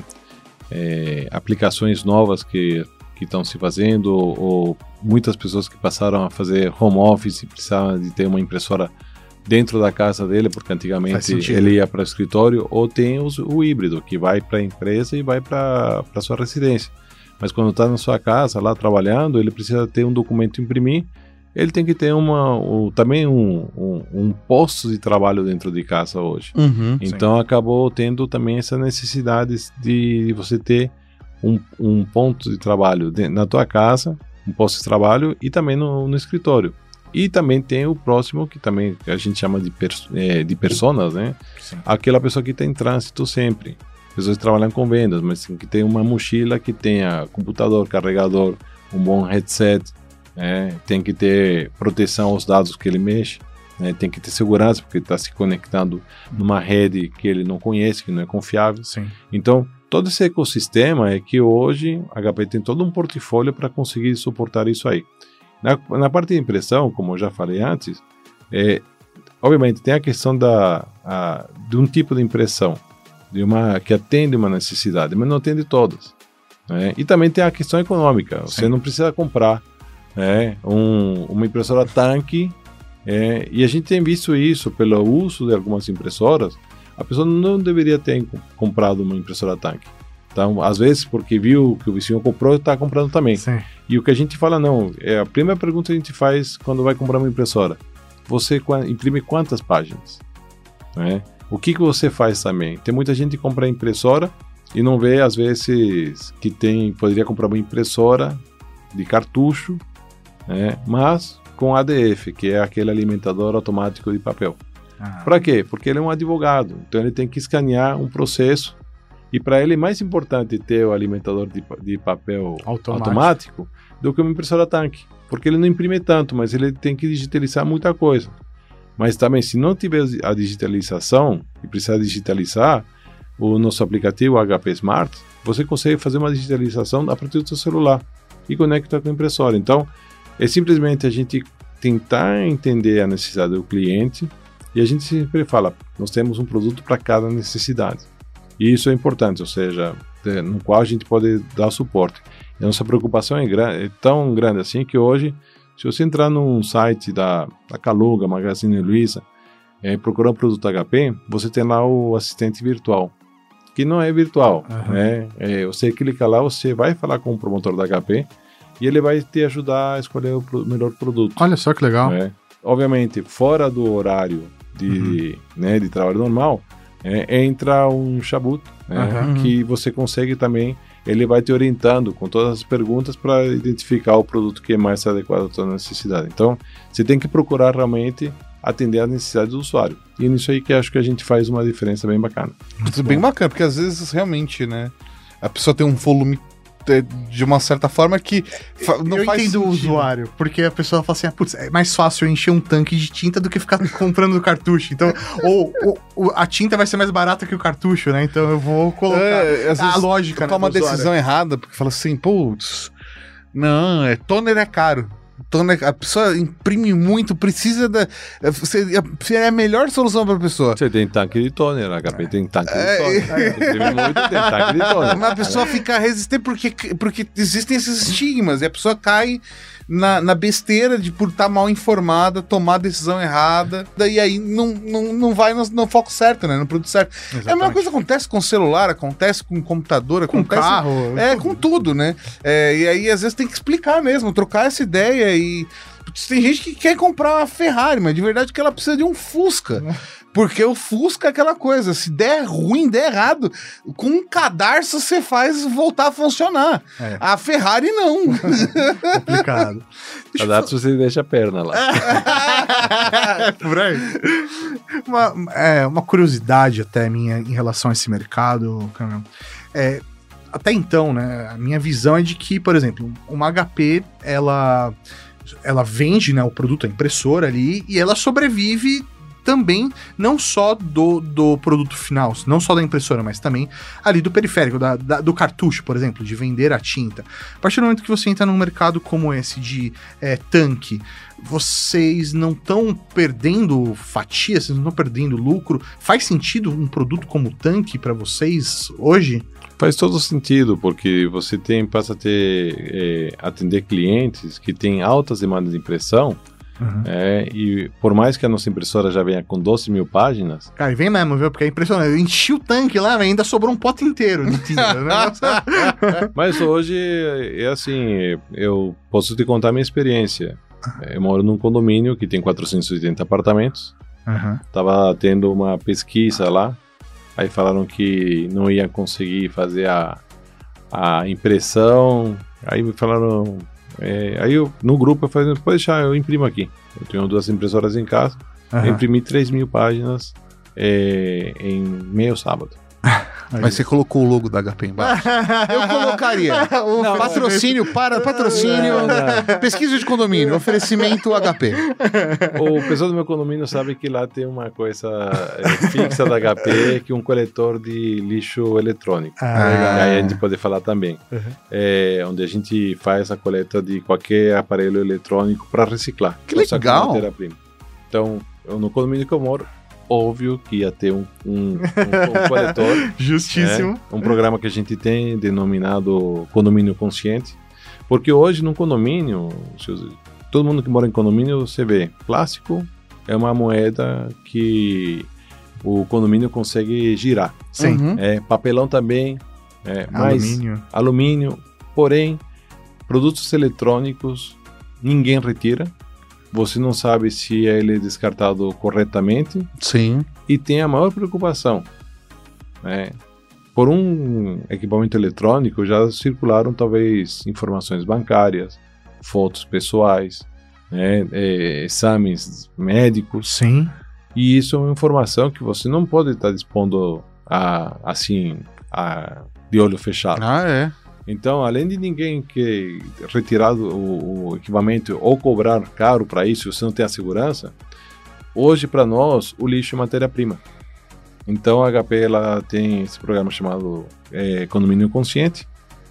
eh, aplicações novas que estão se fazendo, ou, ou muitas pessoas que passaram a fazer home office e precisavam de ter uma impressora dentro da casa dele, porque antigamente ele ia para o escritório, ou tem os- o híbrido, que vai para a empresa e vai para a sua residência. Mas quando está na sua casa, lá trabalhando, ele precisa ter um documento imprimir, ele tem que ter uma, o- também um, um, um posto de trabalho dentro de casa hoje. Uhum. Então acabou tendo também essa necessidade de você ter um, um ponto de trabalho de- na tua casa, um posto de trabalho e também no, no escritório. E também tem o próximo, que também a gente chama de, pers eh, de personas, né? Sim. Aquela pessoa que está em trânsito sempre. Pessoas que trabalham com vendas, mas tem que ter uma mochila que tenha computador, carregador, um bom headset, né? tem que ter proteção aos dados que ele mexe, né? tem que ter segurança, porque está se conectando numa rede que ele não conhece, que não é confiável. Sim. Então, todo esse ecossistema é que hoje a HP tem todo um portfólio para conseguir suportar isso aí. Na, na parte de impressão, como eu já falei antes, é, obviamente tem a questão da, a, de um tipo de impressão, de uma que atende uma necessidade, mas não atende todas. né? E também tem a questão econômica. Você Sim. não precisa comprar né, um- uma impressora tanque. é, e a gente tem visto isso pelo uso de algumas impressoras. A pessoa não deveria ter co- comprado uma impressora tanque. Então, às vezes, porque viu que o vizinho comprou, está comprando também. Sim. E o que a gente fala, não, é a primeira pergunta que a gente faz quando vai comprar uma impressora. Você imprime quantas páginas? Né? O que, que você faz também? Tem muita gente que compra impressora e não vê, às vezes, que tem poderia comprar uma impressora de cartucho, né? mas com ADF, que é aquele alimentador automático de papel. Ah, Para quê? Porque ele é um advogado, então ele tem que escanear um processo e para ele é mais importante ter o alimentador de, de papel Automático. automático. do que uma impressora tanque, porque ele não imprime tanto, mas ele tem que digitalizar muita coisa. Mas também, se não tiver a digitalização e precisar digitalizar o nosso aplicativo HP Smart, você consegue fazer uma digitalização a partir do seu celular e conecta com a impressora. Então, é simplesmente a gente tentar entender a necessidade do cliente e a gente sempre fala, nós temos um produto para cada necessidade. E isso é importante, ou seja, no qual a gente pode dar suporte. E a nossa preocupação é, é tão grande assim que hoje, se você entrar num site da, da Caluga, Magazine Luiza, é, procurar um produto HP, você tem lá o assistente virtual, que não é virtual. Aham. Né? É, você clica lá, você vai falar com o promotor da HP e ele vai te ajudar a escolher o pro- melhor produto. Olha só que legal. né? Obviamente, fora do horário de, Uhum. né, de trabalho normal, é, entra um chabuto, né, Aham. que você consegue também, ele vai te orientando com todas as perguntas para identificar o produto que é mais adequado à sua necessidade. Então, você tem que procurar realmente atender às necessidades do usuário. E nisso aí que acho que a gente faz uma diferença bem bacana. Isso é bem bacana, porque às vezes realmente, né? A pessoa tem um volume de uma certa forma que não eu faz entendo o sentido. usuário, porque a pessoa fala assim, ah, putz, é mais fácil eu encher um tanque de tinta do que ficar comprando cartucho. Então, ou, ou- a tinta vai ser mais barata que o cartucho, né? Então eu vou colocar É, às a lógica, né, toma uma do usuário. decisão errada, porque fala assim, putz, não, é, toner é caro. Toner, a pessoa imprime muito, precisa da. é, Você, é a melhor solução para a pessoa. Você tem tanque de toner, a HP tem tanque É. de toner. Imprime muito, tem tanque de toner. Mas a pessoa fica resistente porque, porque existem esses estigmas e a pessoa cai na, na besteira de por estar mal informada, tomar a decisão errada, daí aí não, não, não vai no, no foco certo, né? No produto certo. É a mesma Exatamente. coisa que acontece com celular, acontece com computador, com acontece carro. É, tudo. com tudo, né? É, e aí, às vezes, tem que explicar mesmo, trocar essa ideia e. Putz, Tem gente que quer comprar uma Ferrari, mas de verdade que ela precisa de um Fusca. Porque o Fusca é aquela coisa, se der ruim, der errado, com um cadarço você faz voltar a funcionar. É. A Ferrari não. complicado. Cadastro você deixa a perna lá. é por aí. Uma, é, uma curiosidade até minha em relação a esse mercado, Cameron. É, até então, né, a minha visão é de que, por exemplo, uma HP, ela, ela vende né, o produto, a impressora ali, e ela sobrevive também não só do, do produto final, não só da impressora, mas também ali do periférico, da, da- do cartucho, por exemplo, de vender a tinta. A partir do momento que você entra num mercado como esse de é, tanque, vocês não estão perdendo fatia, vocês não estão perdendo lucro. Faz sentido um produto como tanque para vocês hoje? Faz todo sentido, porque você tem, passa a ter, é, atender clientes que têm altas demandas de impressão, é, e por mais que a nossa impressora já venha com 12 mil páginas, Cara, e vem mesmo, viu? Porque é impressionante. Eu enchi o tanque lá, ainda sobrou um pote inteiro de tinta. né? mas hoje é assim, eu posso te contar a minha experiência. Eu moro num condomínio que tem 480 apartamentos, Aham. Tava tendo uma pesquisa lá, aí falaram que não ia conseguir fazer a, a impressão, aí me falaram, é, aí eu, no grupo eu falei, pode deixar, eu imprimo aqui. Eu tenho duas impressoras em casa, eu aham. imprimi 3 mil páginas é, em meio sábado. Mas você colocou o logo da HP embaixo. Eu colocaria. Não, patrocínio para patrocínio. Pesquisa de condomínio, oferecimento HP. O pessoal do meu condomínio sabe que lá tem uma coisa é, fixa da HP, que é um coletor de lixo eletrônico. Ah, legal. Aí a gente pode falar também. Uhum. É, onde a gente faz a coleta de qualquer aparelho eletrônico para reciclar. Que legal! Então, eu, no condomínio que eu moro, óbvio que ia ter um, um, um- um coletor. Justíssimo. É, um programa que a gente tem denominado Condomínio Consciente. Porque hoje, no condomínio, todo mundo que mora em condomínio, você vê, plástico é uma moeda que o condomínio consegue girar. Sim. Uhum. É, papelão também, é, mas Alumínio. alumínio, porém, produtos eletrônicos ninguém retira. Você não sabe se ele é descartado corretamente Sim. e tem a maior preocupação. né? Por um equipamento eletrônico já circularam talvez informações bancárias, fotos pessoais, né, é, exames médicos, Sim. e isso é uma informação que você não pode estar dispondo a, assim a, de olho fechado. Ah, é. Então, além de ninguém que retirar o, o equipamento ou cobrar caro para isso, você não tem a segurança, hoje para nós o lixo é matéria-prima. Então a HP ela tem esse programa chamado é, Condomínio Consciente,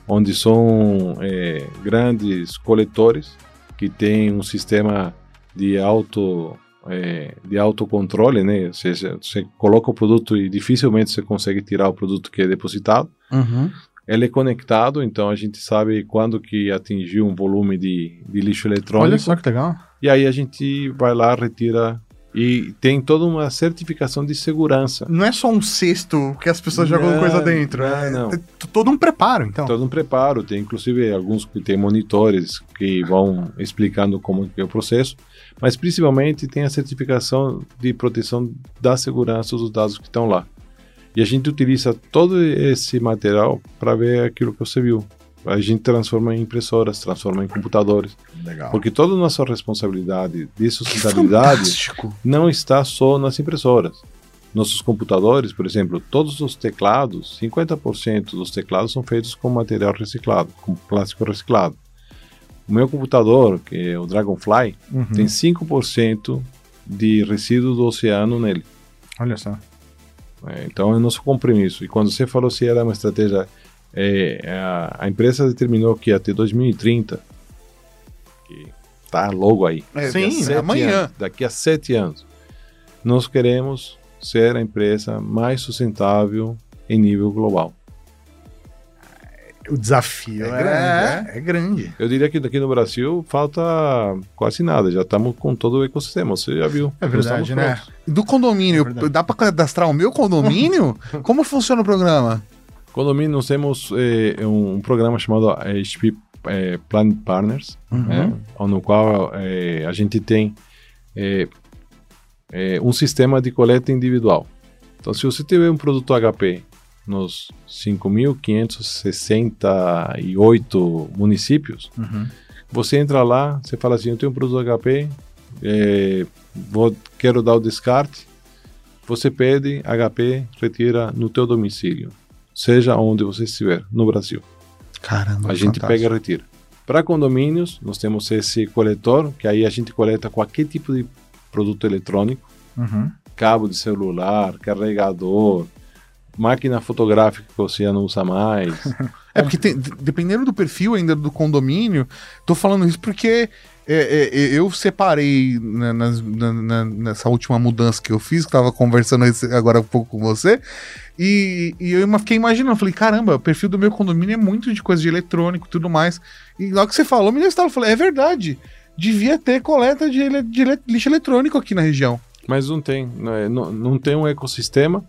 onde são é, grandes coletores que têm um sistema de auto é, de autocontrole, né? Ou seja, você coloca o produto e dificilmente você consegue tirar o produto que é depositado. Uhum. Ele é conectado, então a gente sabe quando que atingiu um volume de, de lixo eletrônico. Olha só que legal. E aí a gente vai lá, retira e tem toda uma certificação de segurança. Não é só um cesto que as pessoas jogam Não, coisa dentro. não, é, não. todo um preparo, então. Todo um preparo, tem inclusive alguns que tem monitores que vão explicando como é o processo, mas principalmente tem a certificação de proteção da segurança dos dados que estão lá. E a gente utiliza todo esse material para ver aquilo que você viu. A gente transforma em impressoras, transforma em computadores. Legal. Porque toda a nossa responsabilidade de sustentabilidade não está só nas impressoras. Nossos computadores, por exemplo, todos os teclados, 50% dos teclados são feitos com material reciclado, com plástico reciclado. O meu computador, que é o Dragonfly, Uhum. tem 5% de resíduo do oceano nele. Olha só. É, então é nosso compromisso. E quando você falou se era uma estratégia, é, a, a empresa determinou que até 2030, que tá logo aí, É, Sim, amanhã. anos, daqui a sete anos, nós queremos ser a empresa mais sustentável em nível global. O desafio É é, grande, é, é grande. Eu diria que daqui no Brasil falta quase nada, já estamos com todo o ecossistema, você já viu. É verdade, né? prontos. Do condomínio, É dá pra cadastrar o meu condomínio? Como funciona o programa? Condomínio, nós temos eh, um, programa chamado eh, HP eh, Planet Partners, Uhum. né, no qual eh, a gente tem eh, eh, um sistema de coleta individual. Então, se você tiver um produto HP nos 5.568 municípios, Uhum. você entra lá, você fala assim, eu tenho um produto HP, eh, vou, quero dar o descarte, você pede, HP retira no teu domicílio, seja onde você estiver, no Brasil. Caramba, A gente pega e retira. Para condomínios, nós temos esse coletor, que aí a gente coleta qualquer tipo de produto eletrônico, Uhum. cabo de celular, carregador, máquina fotográfica que você não usa mais. É porque tem- dependendo do perfil ainda do condomínio, tô falando isso porque é, é, é, eu separei na- nas- na- na- nessa última mudança que eu fiz, que tava conversando agora há pouco com você, e, e eu fiquei imaginando, falei, caramba, o perfil do meu condomínio é muito de coisa de eletrônico e tudo mais. E logo que você falou, me deu estalo, eu falei, é verdade, devia ter coleta de, de lixo eletrônico aqui na região. Mas não tem, não, é- não, não tem um ecossistema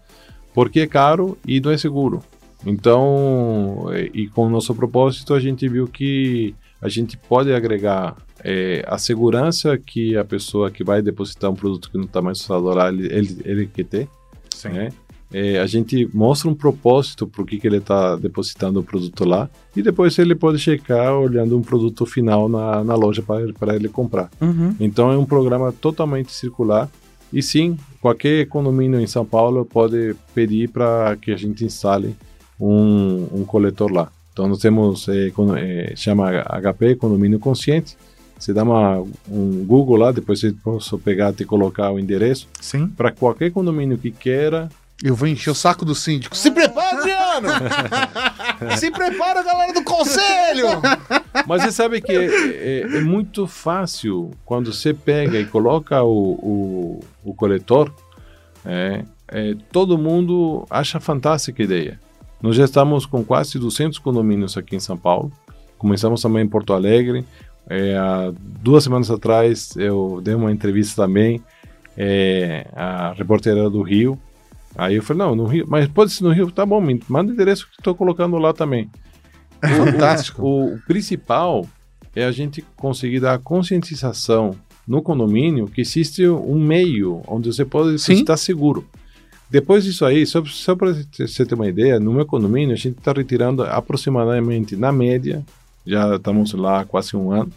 porque é caro e não é seguro. Então, é, e com o nosso propósito, a gente viu que a gente pode agregar é, a segurança que a pessoa que vai depositar um produto que não está mais lá, ele, ele, ele quer ter. Sim. né? É, a gente mostra um propósito por que que ele está depositando o produto lá e depois ele pode checar olhando um produto final na, na loja para ele comprar. Então é um programa totalmente circular. E sim, qualquer condomínio em São Paulo pode pedir para que a gente instale um, um coletor lá. Então nós temos, con- eh, chama HP, Condomínio Consciente. Você dá uma, um Google lá, depois você pode pegar e colocar o endereço. Sim. Para qualquer condomínio que queira, Eu vou encher o saco do síndico. Se prepara, Adriano! Se prepara, galera do conselho! Mas você sabe que é, é- é muito fácil quando você pega e coloca o, o, o coletor, é, é, todo mundo acha fantástica a ideia. Nós já estamos com quase 200 condomínios aqui em São Paulo. Começamos também em Porto Alegre. É, há duas semanas atrás eu dei uma entrevista também é, a repórter era do Rio. Aí eu falei, não, no Rio, mas pode ser no Rio, tá bom, manda o endereço que estou colocando lá também. Fantástico. O, o principal é a gente conseguir dar a conscientização no condomínio que existe um meio onde você pode Sim. estar seguro. Depois disso aí, só, só para você ter uma ideia, no meu condomínio a gente está retirando aproximadamente, na média, já estamos lá há quase um ano,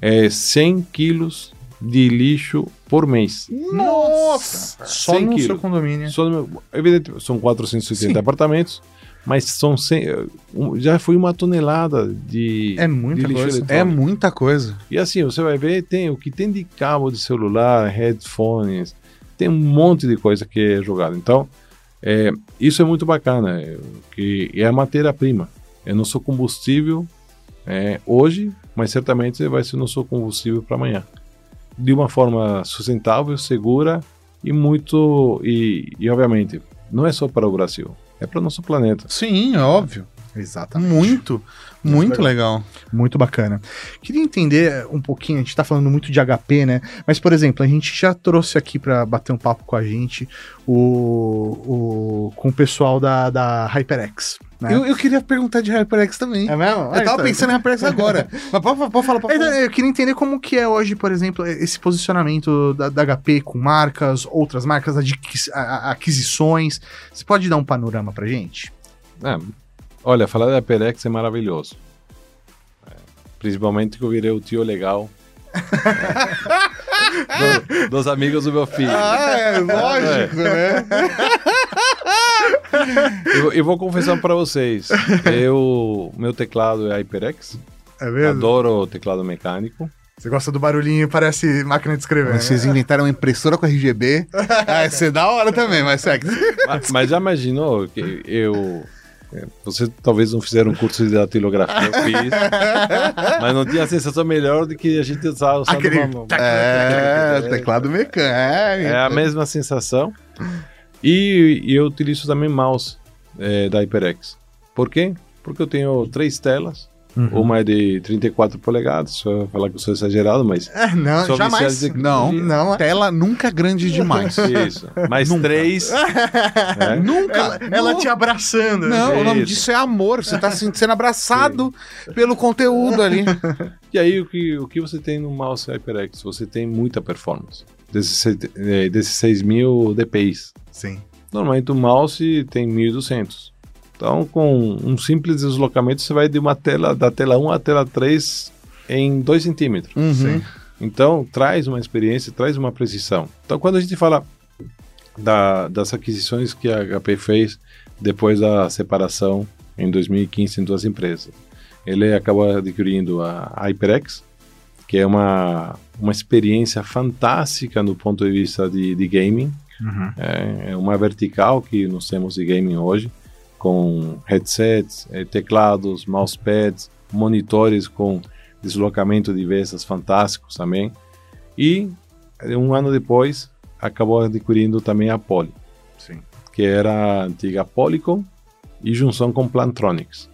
é 100 quilos de lixo por mês. Nossa! Só 100 no seu quilos. condomínio. Só no meu, evidente, são 480 Sim. apartamentos, mas são 100, um, já foi uma tonelada de, É muita de lixo coisa. eletrônico. É muita coisa. E assim, você vai ver, tem o que tem de cabo de celular, headphones, tem um monte de coisa que é jogado. Então, é, isso é muito bacana, é, que é a matéria-prima, é nosso combustível é, hoje, mas certamente vai ser nosso combustível para amanhã. De uma forma sustentável, segura e muito. E, e obviamente, não é só para o Brasil, é para o nosso planeta. Sim, é óbvio. Exatamente. Muito, muito legal. Muito bacana. Queria entender um pouquinho, a gente tá falando muito de HP, né? Mas, por exemplo, a gente já trouxe aqui para bater um papo com a gente o, o com o pessoal da, da HyperX. Né? Eu, eu queria perguntar de HyperX também. É mesmo? Eu tava pensando em HyperX agora. Mas pode, pode falar, pode Então, falar. Eu queria entender como que é hoje, por exemplo, esse posicionamento da, da HP com marcas, outras marcas, adquis- a- a- aquisições. Você pode dar um panorama pra gente? É, olha, falar da Perex é maravilhoso. É, principalmente que eu virei o tio legal. é, do- dos amigos do meu filho. Ah, é lógico, né? Eu, eu vou confessar para vocês. Eu, meu teclado é HyperX. É mesmo? Adoro o teclado mecânico. Você gosta do barulhinho, parece máquina de escrever. Mas né? Vocês inventaram uma impressora com RGB. Ah, isso é da hora também, mas segue. Mas, mas já imaginou que eu. É, Você talvez não fizeram um curso de datilografia, eu fiz. mas não tinha a sensação melhor de que a gente estava usando Aquele- uma, É, teclado mecânico. É a mesma sensação. E, e eu utilizo também mouse é, da HyperX. Por quê? Porque eu tenho três telas. Uhum. Uma é de 34 polegadas. Só falar que eu sou exagerado, mas. É, não, jamais. de- Não. Não, Tela nunca grande demais. Isso. Mais três. né? Nunca. ela, ela te abraçando. Não, o nome Isso. disso é amor. Você tá se- sendo abraçado pelo conteúdo ali. E aí, o que, o que você tem no mouse HyperX? Você tem muita performance. Desses, se- eh, desses 6.000 dpi. Sim. Normalmente o mouse tem 1.200. Então, com um simples deslocamento, você vai de uma tela, da tela 1 à tela 3 em 2 centímetros. Uhum. Então, traz uma experiência, traz uma precisão. Então, quando a gente fala da- das aquisições que a HP fez depois da separação em 2015 em duas empresas, ele acabou adquirindo a HyperX, que é uma, uma experiência fantástica no ponto de vista de, de gaming. Uhum. É, é uma vertical que nós temos de gaming hoje, com headsets, eh, teclados, mousepads, monitores com deslocamento de vezes fantásticos também. E eh, um ano depois acabou adquirindo também a Poly, Sim. que era a antiga Polycom e junção com Plantronics.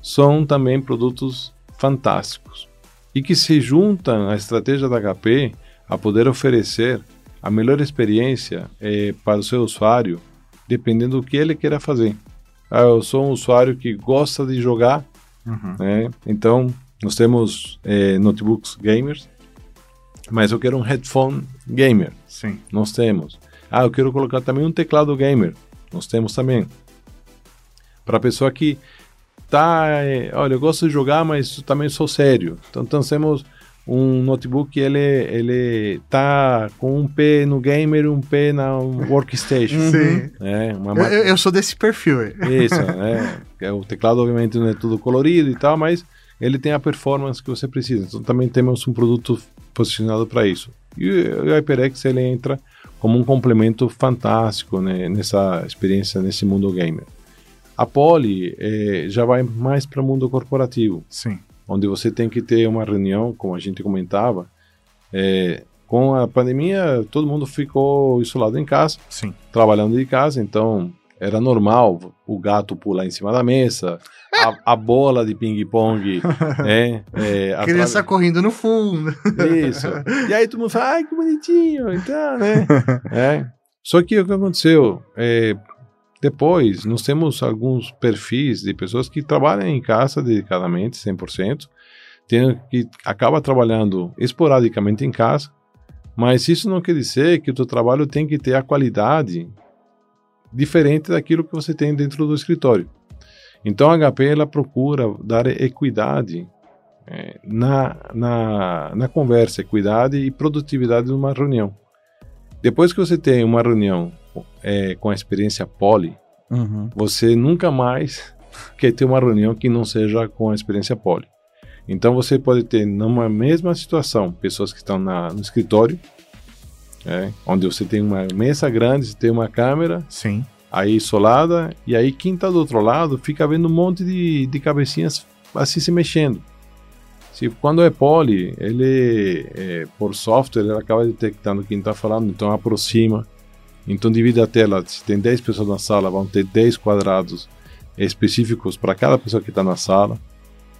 São também produtos fantásticos e que se juntam à estratégia da HP a poder oferecer a melhor experiência eh, para o seu usuário, dependendo do que ele queira fazer. Ah, eu sou um usuário que gosta de jogar, Uhum. né? Então, nós temos eh, notebooks gamers, mas eu quero um headphone gamer. Sim. Nós temos. Ah, eu quero colocar também um teclado gamer. Nós temos também. Para a pessoa que tá, eh, olha, eu gosto de jogar, mas também sou sério. Então, então temos um notebook, ele ele tá com um pé no gamer um pé na workstation. Sim. É, uma Eu, eu- sou desse perfil. isso, né? É, O teclado, obviamente, não é tudo colorido e tal, mas ele tem a performance que você precisa. Então, também temos um produto posicionado para isso. E o o HyperX ele entra como um complemento fantástico né, nessa experiência, nesse mundo gamer. A Poly eh, já vai mais para o mundo corporativo Sim. Onde você tem que ter uma reunião, como a gente comentava. É, com a pandemia, todo mundo ficou isolado em casa, Sim. trabalhando de casa, então era normal o gato pular em cima da mesa, a, a bola de ping-pong, né? É, a Criança correndo no fundo. Isso. E aí todo mundo fala, ai, que bonitinho, então, né? É. Só que o que aconteceu? É, depois, nós temos alguns perfis de pessoas que trabalham em casa dedicadamente, 100%, tem, que acaba trabalhando esporadicamente em casa, mas isso não quer dizer que o teu trabalho tem que ter a qualidade diferente daquilo que você tem dentro do escritório. Então a HP ela procura dar equidade é, na, na, na conversa, equidade e produtividade numa reunião. Depois que você tem uma reunião é, com a experiência Poly, Uhum. você nunca mais quer ter uma reunião que não seja com a experiência Poly. Então você pode ter numa mesma situação pessoas que estão na, no escritório, é, onde você tem uma mesa grande, você tem uma câmera Sim. aí isolada, e aí quem está do outro lado fica vendo um monte de, de cabecinhas assim se mexendo. Se, quando é poly, ele, é, por software, ele acaba detectando quem está falando, então aproxima. Então divide a tela, se tem 10 pessoas na sala, vão ter 10 quadrados específicos para cada pessoa que está na sala.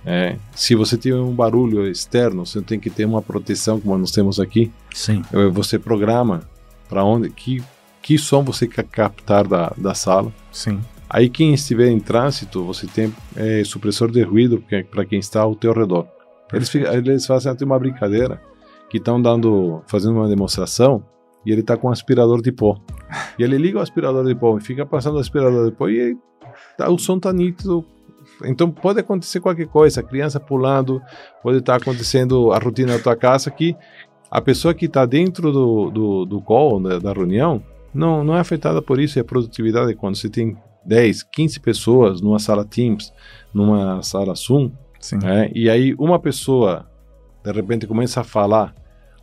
É, se você tiver um barulho externo, você tem que ter uma proteção, como nós temos aqui. Sim. É, Você programa para onde, que, que som você quer captar da, da sala. Sim. Aí quem estiver em trânsito, você tem é, supressor de ruído para quem está ao teu redor. Eles, eles fazem até uma brincadeira que estão dando, fazendo uma demonstração e ele está com um aspirador de pó. E ele liga o aspirador de pó e fica passando o aspirador de pó e tá- o som tá nítido. Então pode acontecer qualquer coisa, a criança pulando, pode estar acontecendo a rotina da tua casa que a pessoa que está dentro do, do, do call, da, da reunião, não, não é afetada por isso. E a produtividade, quando você tem 10, 15 pessoas numa sala Teams, numa sala Zoom, né, e aí uma pessoa de repente começa a falar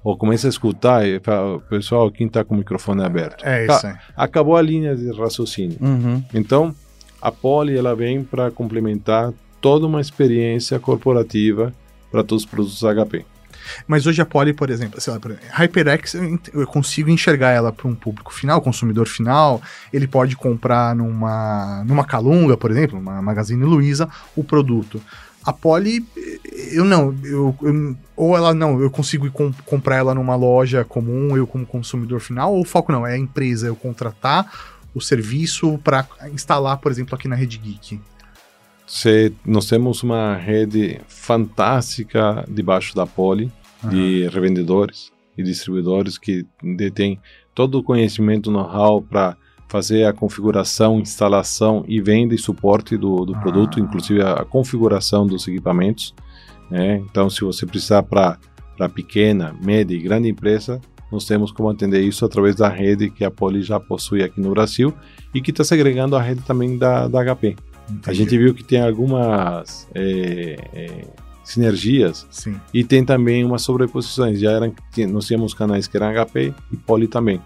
ou começa a escutar e fala, pessoal, quem está com o microfone aberto? É isso aí. Acabou a linha de raciocínio. Uhum. Então, a Poly ela vem para complementar toda uma experiência corporativa para todos os produtos HP. Mas hoje a Poly, por exemplo, sei lá, por exemplo, HyperX, eu consigo enxergar ela para um público final, consumidor final. Ele pode comprar numa, numa Calunga, por exemplo, uma Magazine Luiza, o produto. A Poly, eu não, eu, eu- ou ela não, eu consigo comprar ela numa loja comum, eu como consumidor final, ou o foco não, é a empresa, eu contratar o serviço para instalar, por exemplo, aqui na Rede Geek. Cê- nós temos uma rede fantástica debaixo da Poly de revendedores e distribuidores que detêm todo o conhecimento know-how para fazer a configuração, instalação e venda e suporte do, do Ah. produto, inclusive a, a configuração dos equipamentos. né? Então, se você precisar para pequena, média e grande empresa, nós temos como atender isso através da rede que a Poly já possui aqui no Brasil e que está segregando a rede também da, da HP. A gente viu que tem algumas é, é, sinergias Sim. e tem também umas sobreposições. Já eram, nós tínhamos canais que eram HP e Poly também.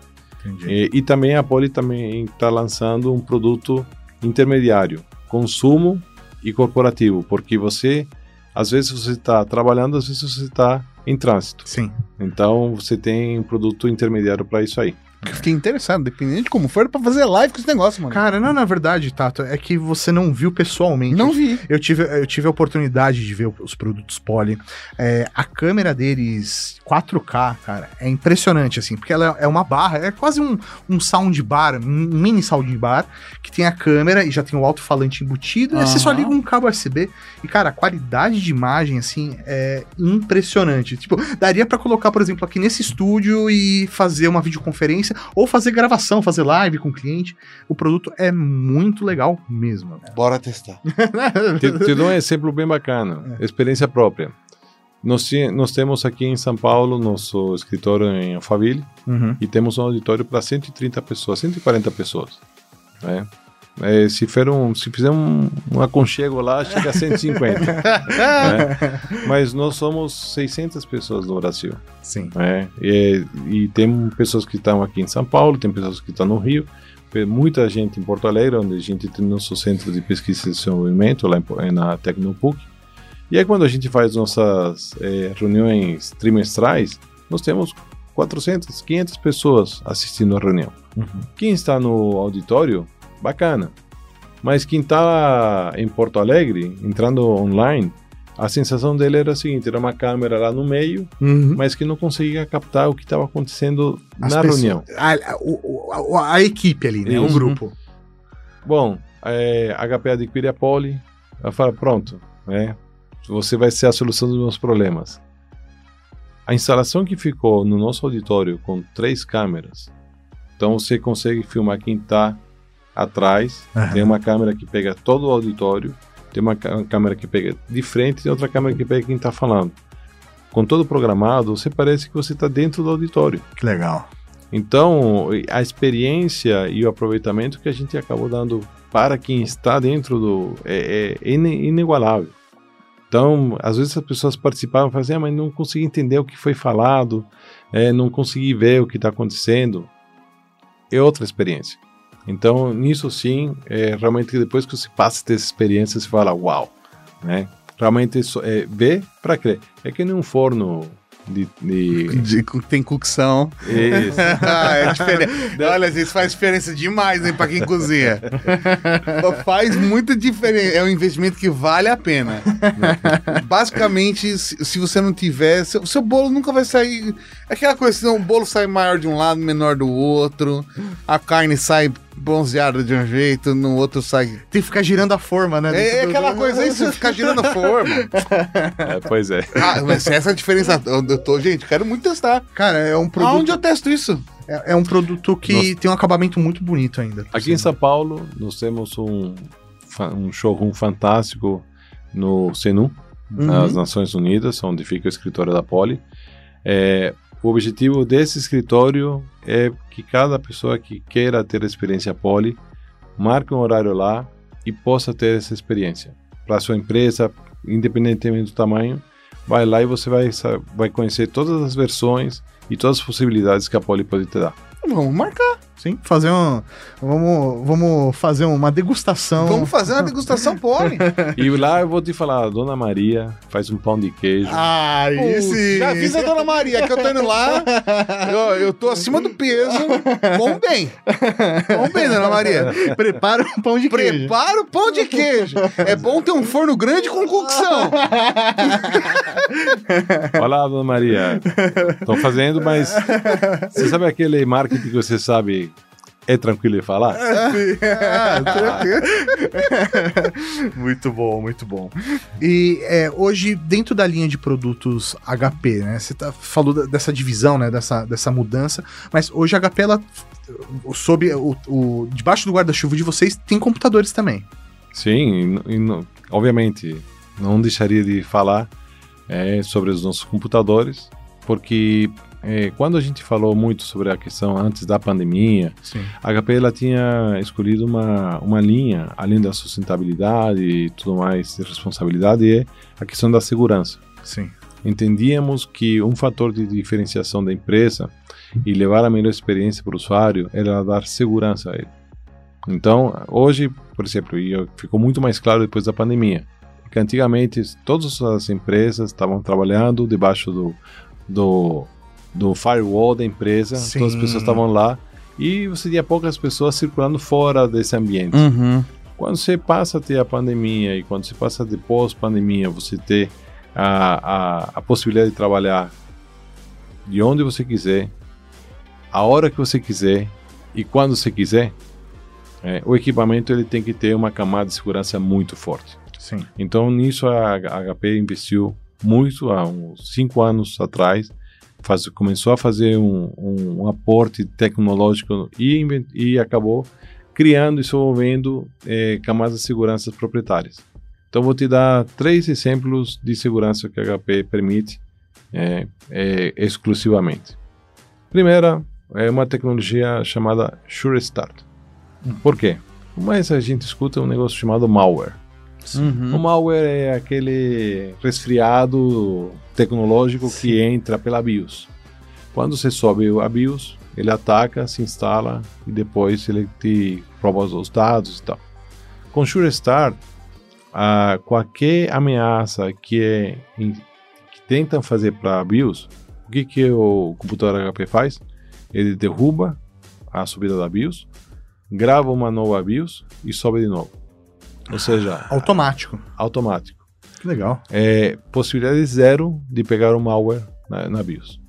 E, e também a Poly também está lançando um produto intermediário, consumo e corporativo, porque você, às vezes você está trabalhando, às vezes você está em trânsito. Sim. Então você tem um produto intermediário para isso aí. Eu fiquei interessado, dependendo de como for, pra fazer live com esse negócio, mano. Cara, não, na verdade, Tato, é que você não viu pessoalmente. não vi. Eu tive, eu tive a oportunidade de ver os produtos Poly. É, a câmera deles 4K, cara, é impressionante, assim, porque ela é uma barra, é quase um, um soundbar, um mini soundbar, que tem a câmera e já tem o alto-falante embutido, e aí você só liga um cabo USB. E, cara, a qualidade de imagem, assim, é impressionante. Tipo, daria pra colocar, por exemplo, aqui nesse estúdio e fazer uma videoconferência, ou fazer gravação, fazer live com o cliente. O produto é muito legal mesmo. Bora testar. Te, te dou um exemplo bem bacana, experiência própria. Nós, nós temos aqui em São Paulo nosso escritório em Alphaville Uhum. e temos um auditório para 130 pessoas, 140 pessoas. né? É, se, for um, se fizer um, um aconchego lá, chega a 150. né? Mas nós somos 600 pessoas no Brasil. Sim. né? E, e tem pessoas que estão aqui em São Paulo, tem pessoas que estão no Rio, muita gente em Porto Alegre, onde a gente tem nosso centro de pesquisa e desenvolvimento, lá em na Tecnopuc. E aí quando a gente faz nossas eh, reuniões trimestrais, nós temos 400, 500 pessoas assistindo a reunião. Quem está no auditório, bacana. Mas quem está em Porto Alegre, entrando online, a sensação dele era a seguinte: era uma câmera lá no meio, Uhum. mas que não conseguia captar o que estava acontecendo As na pessoas- reunião. A, a- o- a- a equipe ali, né? Um Isso. grupo. Bom, é, HP adquire a Poly, ela fala, pronto, né, você vai ser a solução dos meus problemas. A instalação que ficou no nosso auditório com três câmeras, então você consegue filmar quem está atrás, Aham. tem uma câmera que pega todo o auditório, tem uma câmera que pega de frente e outra câmera que pega quem está falando. Com todo programado, você parece que você está dentro do auditório. Que legal. Então, a experiência e o aproveitamento que a gente acabou dando para quem está dentro do. é, é inigualável. Então, às vezes as pessoas participavam e faziam, ah, mas não consegui entender o que foi falado, é, não consegui ver o que está acontecendo. É outra experiência. Então, nisso sim, é, realmente depois que você passa dessa experiência, você fala, uau, né? Realmente isso é ver para crer. É que nem um forno de, de... De- tem cocção. Isso. Ah, é diferente. Olha, isso faz diferença demais, hein, pra quem cozinha. faz muita diferença. É um investimento que vale a pena. Basicamente, se, você não tiver, seu, seu bolo nunca vai sair. É aquela coisa, senão o bolo sai maior de um lado, menor do outro. A carne sai bronzeada de um jeito, no outro sai. Tem que ficar girando a forma, né? É, é do- aquela coisa aí, você ficar girando a forma. É, pois é. Ah, mas essa é a diferença. Eu, eu tô, gente, quero muito testar. Cara, é um produto. Aonde eu testo isso? É, é um produto que Nossa. tem um acabamento muito bonito ainda. Aqui em. São Paulo, nós temos um, um showroom fantástico no Senu, Uhum. nas Nações Unidas, onde fica o escritório da Poli. É, o objetivo desse escritório é que cada pessoa que queira ter experiência Poli marque um horário lá e possa ter essa experiência. Para sua empresa, independentemente do tamanho, vai lá e você vai, vai conhecer todas as versões e todas as possibilidades que a Poli pode te dar. Vamos marcar. Sim, fazer um. Vamos, vamos fazer uma degustação. Vamos fazer uma degustação poli. E lá eu vou te falar, a Dona Maria faz um pão de queijo. Ah, esse. Já avisa a Dona Maria que eu tô indo lá. Eu, eu tô acima do peso. Vamos bem. Vamos bem, Dona Maria. Prepara um pão de queijo. Prepara o pão de queijo. É bom ter um forno grande com cocção. Olá, Dona Maria. Tô fazendo, mas você sabe aquele marketing que você sabe é tranquilo de falar? Ah, tranquilo. muito bom, muito bom. E é, hoje, dentro da linha de produtos HP, né? Você tá, falou dessa divisão, né? Dessa, dessa mudança, mas hoje a HP, ela, sob o, o- debaixo do guarda-chuva de vocês, tem computadores também. Sim, e, e obviamente não deixaria de falar é, sobre os nossos computadores, porque é, quando a gente falou muito sobre a questão antes da pandemia, Sim. a HP ela tinha escolhido uma, uma linha, além da sustentabilidade e tudo mais, de responsabilidade, é a questão da segurança. Sim. Entendíamos que um fator de diferenciação da empresa e levar a melhor experiência para o usuário era dar segurança a ele. Então, hoje, por exemplo, e ficou muito mais claro depois da pandemia, que antigamente todas as empresas estavam trabalhando debaixo do, do, do firewall da empresa, Sim. todas as pessoas estavam lá e você tinha poucas pessoas circulando fora desse ambiente. Uhum. Quando você passa a ter a pandemia e quando você passa de pós-pandemia, você ter a, a, a possibilidade de trabalhar de onde você quiser, a hora que você quiser e quando você quiser, é, o equipamento ele tem que ter uma camada de segurança muito forte. Sim. Então nisso a a HP investiu muito há uns cinco anos atrás, faz, começou a fazer um, um, um aporte tecnológico e, e acabou criando e desenvolvendo eh, camadas de segurança proprietárias. Então vou te dar três exemplos de segurança que a HP permite eh, eh, exclusivamente. Primeira é uma tecnologia chamada Sure Start. Por quê? Mas a gente escuta um negócio chamado malware. Uhum. O malware é aquele resfriado tecnológico que entra pela BIOS. Quando você sobe a BIOS, ele ataca, se instala e depois ele te prova os dados e tal. Com Sure Start, ah, qualquer ameaça que, é, que tentam fazer para a BIOS, o que, que o computador HP faz? Ele derruba a subida da BIOS, grava uma nova BIOS e sobe de novo. Ou seja, Automático. automático. Que legal. É possibilidade zero de pegar o malware na, na BIOS.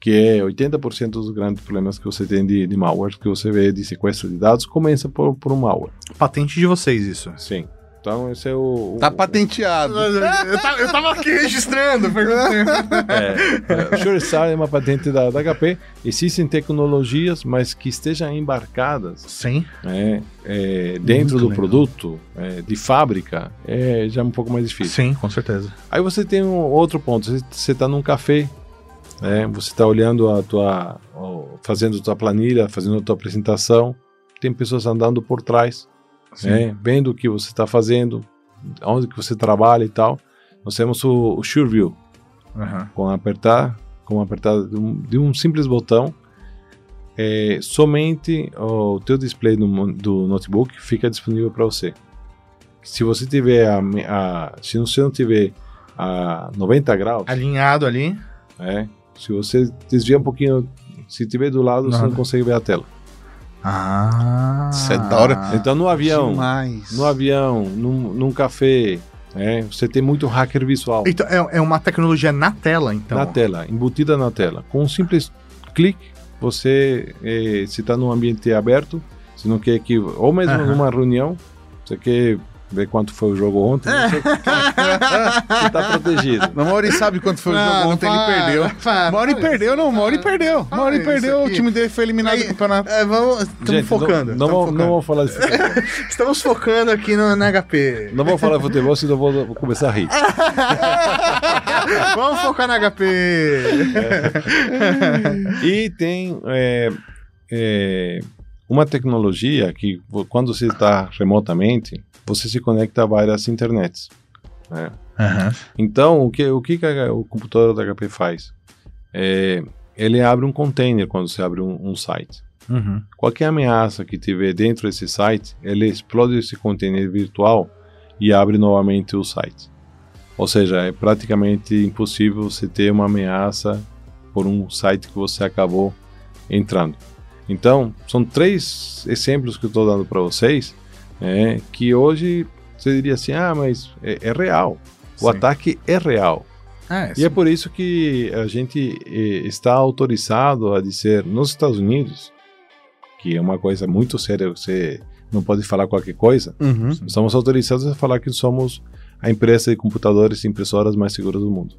Que é 80% dos grandes problemas que você tem de, de malware, que você vê de sequestro de dados, começa por, por um malware. Patente de vocês, isso. Sim. Então, esse é o. o Tá patenteado. Eu tava, eu tava aqui registrando, perguntando. É, é, SureStar é uma patente da, da HP. Existem tecnologias, mas que estejam embarcadas Sim. né, é, dentro Muito do legal. produto, é, de fábrica, é já um pouco mais difícil. Sim, com certeza. Aí você tem um outro ponto. Você- Você está num café, né? Você está olhando a tua, fazendo a tua planilha, fazendo a tua apresentação. Tem pessoas andando por trás, né? Vendo o que você está fazendo, onde que você trabalha e tal. Nós temos o, o Sure View, Aham. com apertar, com apertar de um, de um simples botão, é, somente o teu display do, do notebook fica disponível para você. Se você tiver a, a- se você não tiver a 90 graus, Alinhado ali. É. Se você desviar um pouquinho, se tiver do lado, você Nada. não consegue ver a tela. Ah. Isso é da hora. Então no avião, Demais. no avião, num, num café, é, você tem muito hacker visual Então, é, é uma tecnologia na tela, então. na tela, embutida na tela. Com um simples clique, você, eh, se está num ambiente aberto, se não quer que, ou mesmo Aham. numa reunião, você quer ver quanto foi o jogo ontem, você está protegido. Não, Mauri sabe quanto foi o jogo não ontem, ele para, perdeu. para, Mauri perdeu, não, Mauri perdeu. Para Mauri isso perdeu, o time dele foi eliminado Aí- do campeonato. É, vamos, estamos Gente, focando. Não, não, focando. não vou falar de futebol. Estamos focando aqui no, na HP. Não vou falar de futebol, senão eu vou, vou começar a rir. Vamos focar na HP. E tem é, é, uma tecnologia que, quando você está remotamente, você se conecta a várias internets. né? Então, o que, o, que que a- o computador da HP faz? É, ele abre um container quando você abre um, um site. Uhum. Qualquer ameaça que tiver dentro desse site, ele explode esse container virtual e abre novamente o site. Ou seja, é praticamente impossível você ter uma ameaça por um site que você acabou entrando. Então, são três exemplos que eu estou dando para vocês, né, que hoje você diria assim, ah, mas é, é real. O Sim. ataque é real. É, E é por isso que a gente eh, está autorizado a dizer nos Estados Unidos, que é uma coisa muito séria, você não pode falar qualquer coisa, Uhum. estamos autorizados a falar que somos a empresa de computadores e impressoras mais segura do mundo.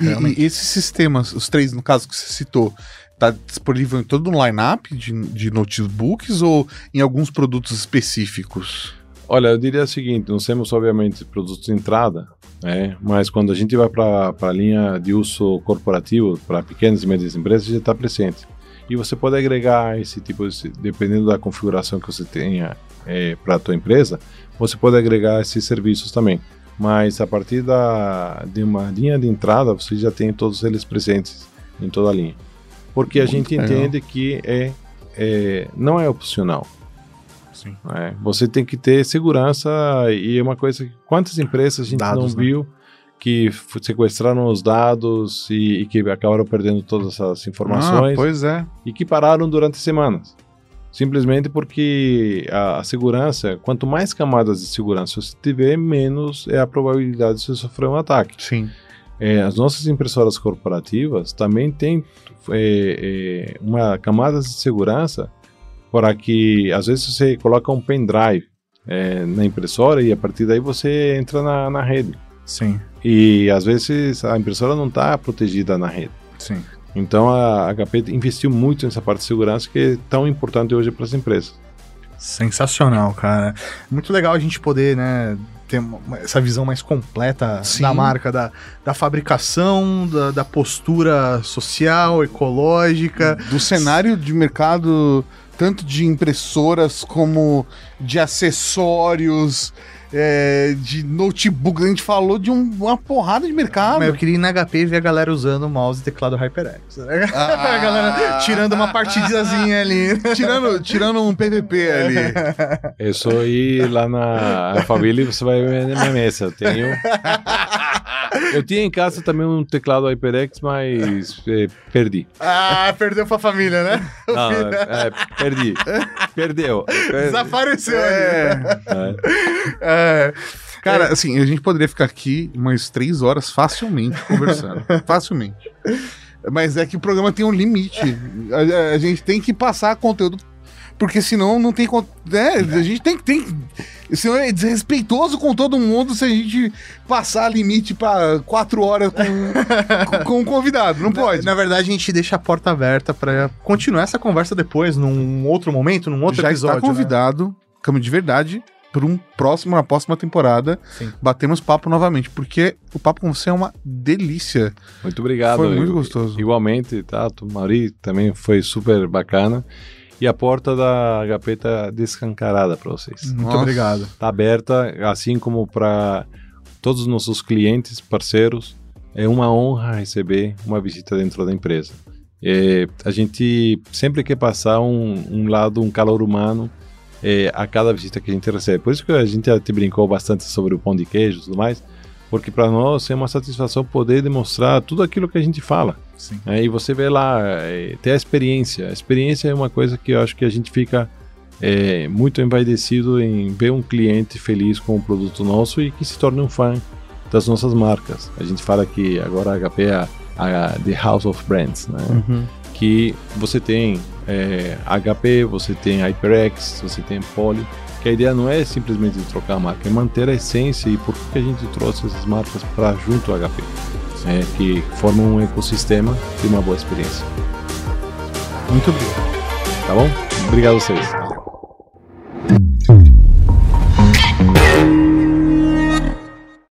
E, e esses sistemas, os três, no caso que você citou, tá disponível em todo um line-up de, de notebooks ou em alguns produtos específicos? Olha, eu diria o seguinte: nós temos, obviamente, produtos de entrada, né? mas quando a gente vai para a linha de uso corporativo, para pequenas e médias empresas, já está presente. E você pode agregar esse tipo, de, dependendo da configuração que você tenha para a tua empresa, você pode agregar esses serviços também. Mas a partir da, de uma linha de entrada, você já tem todos eles presentes em toda a linha. Porque a Muito gente legal. entende que é, é, não é opcional. Sim. É, você tem que ter segurança e é uma coisa que quantas empresas a gente Dados, não né? viu que f- sequestraram os dados e, e que acabaram perdendo todas essas informações Ah, pois é. e que pararam durante semanas. Simplesmente porque a, a segurança, quanto mais camadas de segurança você tiver, menos é a probabilidade de você sofrer um ataque. Sim. É, as nossas impressoras corporativas também têm é, é, uma camada de segurança para que às vezes você coloca um pendrive é, na impressora e a partir daí você entra na, na rede. Sim, E às vezes a impressora não está protegida na rede. sim. Então a HP investiu muito nessa parte de segurança que é tão importante hoje para as empresas. Sensacional, cara. Muito legal a gente poder, né, ter essa visão mais completa Sim. da marca, da, da fabricação, da, da postura social, ecológica. Do cenário de mercado, tanto de impressoras como de acessórios, é, de notebook. A gente falou de um- uma porrada de mercado. Mas eu queria ir na HP e ver a galera usando mouse e teclado HyperX. né? Ah. a galera tirando uma partidazinha ali. tirando, tirando um PVP ali. É só ir lá na família e você vai ver na minha mesa. Eu tenho. Eu tinha em casa também um teclado HyperX, mas é, perdi. Ah, perdeu pra família, né? Não, é, perdi. Perdeu. Desapareceu. É. É. É. Cara, assim, a gente poderia ficar aqui umas três horas facilmente conversando. facilmente. Mas é que o programa tem um limite. A, a gente tem que passar conteúdo. Porque senão não tem. Né? A gente tem que. Tem, senão é desrespeitoso com todo mundo se a gente passar limite pra quatro horas com, com, com um convidado. Não pode. Na verdade, a gente deixa a porta aberta pra continuar essa conversa depois, num outro momento, num outro Já episódio. está né? convidado, Cama de Verdade, para um próximo, uma próxima temporada. Sim. Batemos papo novamente, porque o papo com você é uma delícia. Muito obrigado. Foi muito gostoso. Igualmente, tá? O Mauri também foi super bacana. E a porta da HP tá descancarada para vocês. Muito Nossa. obrigado. Tá aberta, assim como para todos os nossos clientes, parceiros. É uma honra receber uma visita dentro da empresa. É, a gente sempre quer passar um, um lado, um calor humano é, a cada visita que a gente recebe. Por isso que a gente até brincou bastante sobre o pão de queijo e tudo mais, porque para nós é uma satisfação poder demonstrar tudo aquilo que a gente fala. Sim. É, e você vê lá, é, ter a experiência. A experiência é uma coisa que eu acho que a gente fica é, muito envaidecido em ver um cliente feliz com o produto nosso e que se torne um fã das nossas marcas. A gente fala que agora a HP é a, a The House of Brands, né? Uhum. Que você tem é, HP, você tem HyperX, você tem Poly, que a ideia não é simplesmente trocar a marca, é manter a essência e por que a gente trouxe essas marcas para junto ao HP, é, que formam um ecossistema e uma boa experiência. Muito obrigado. Tá bom? Obrigado a vocês.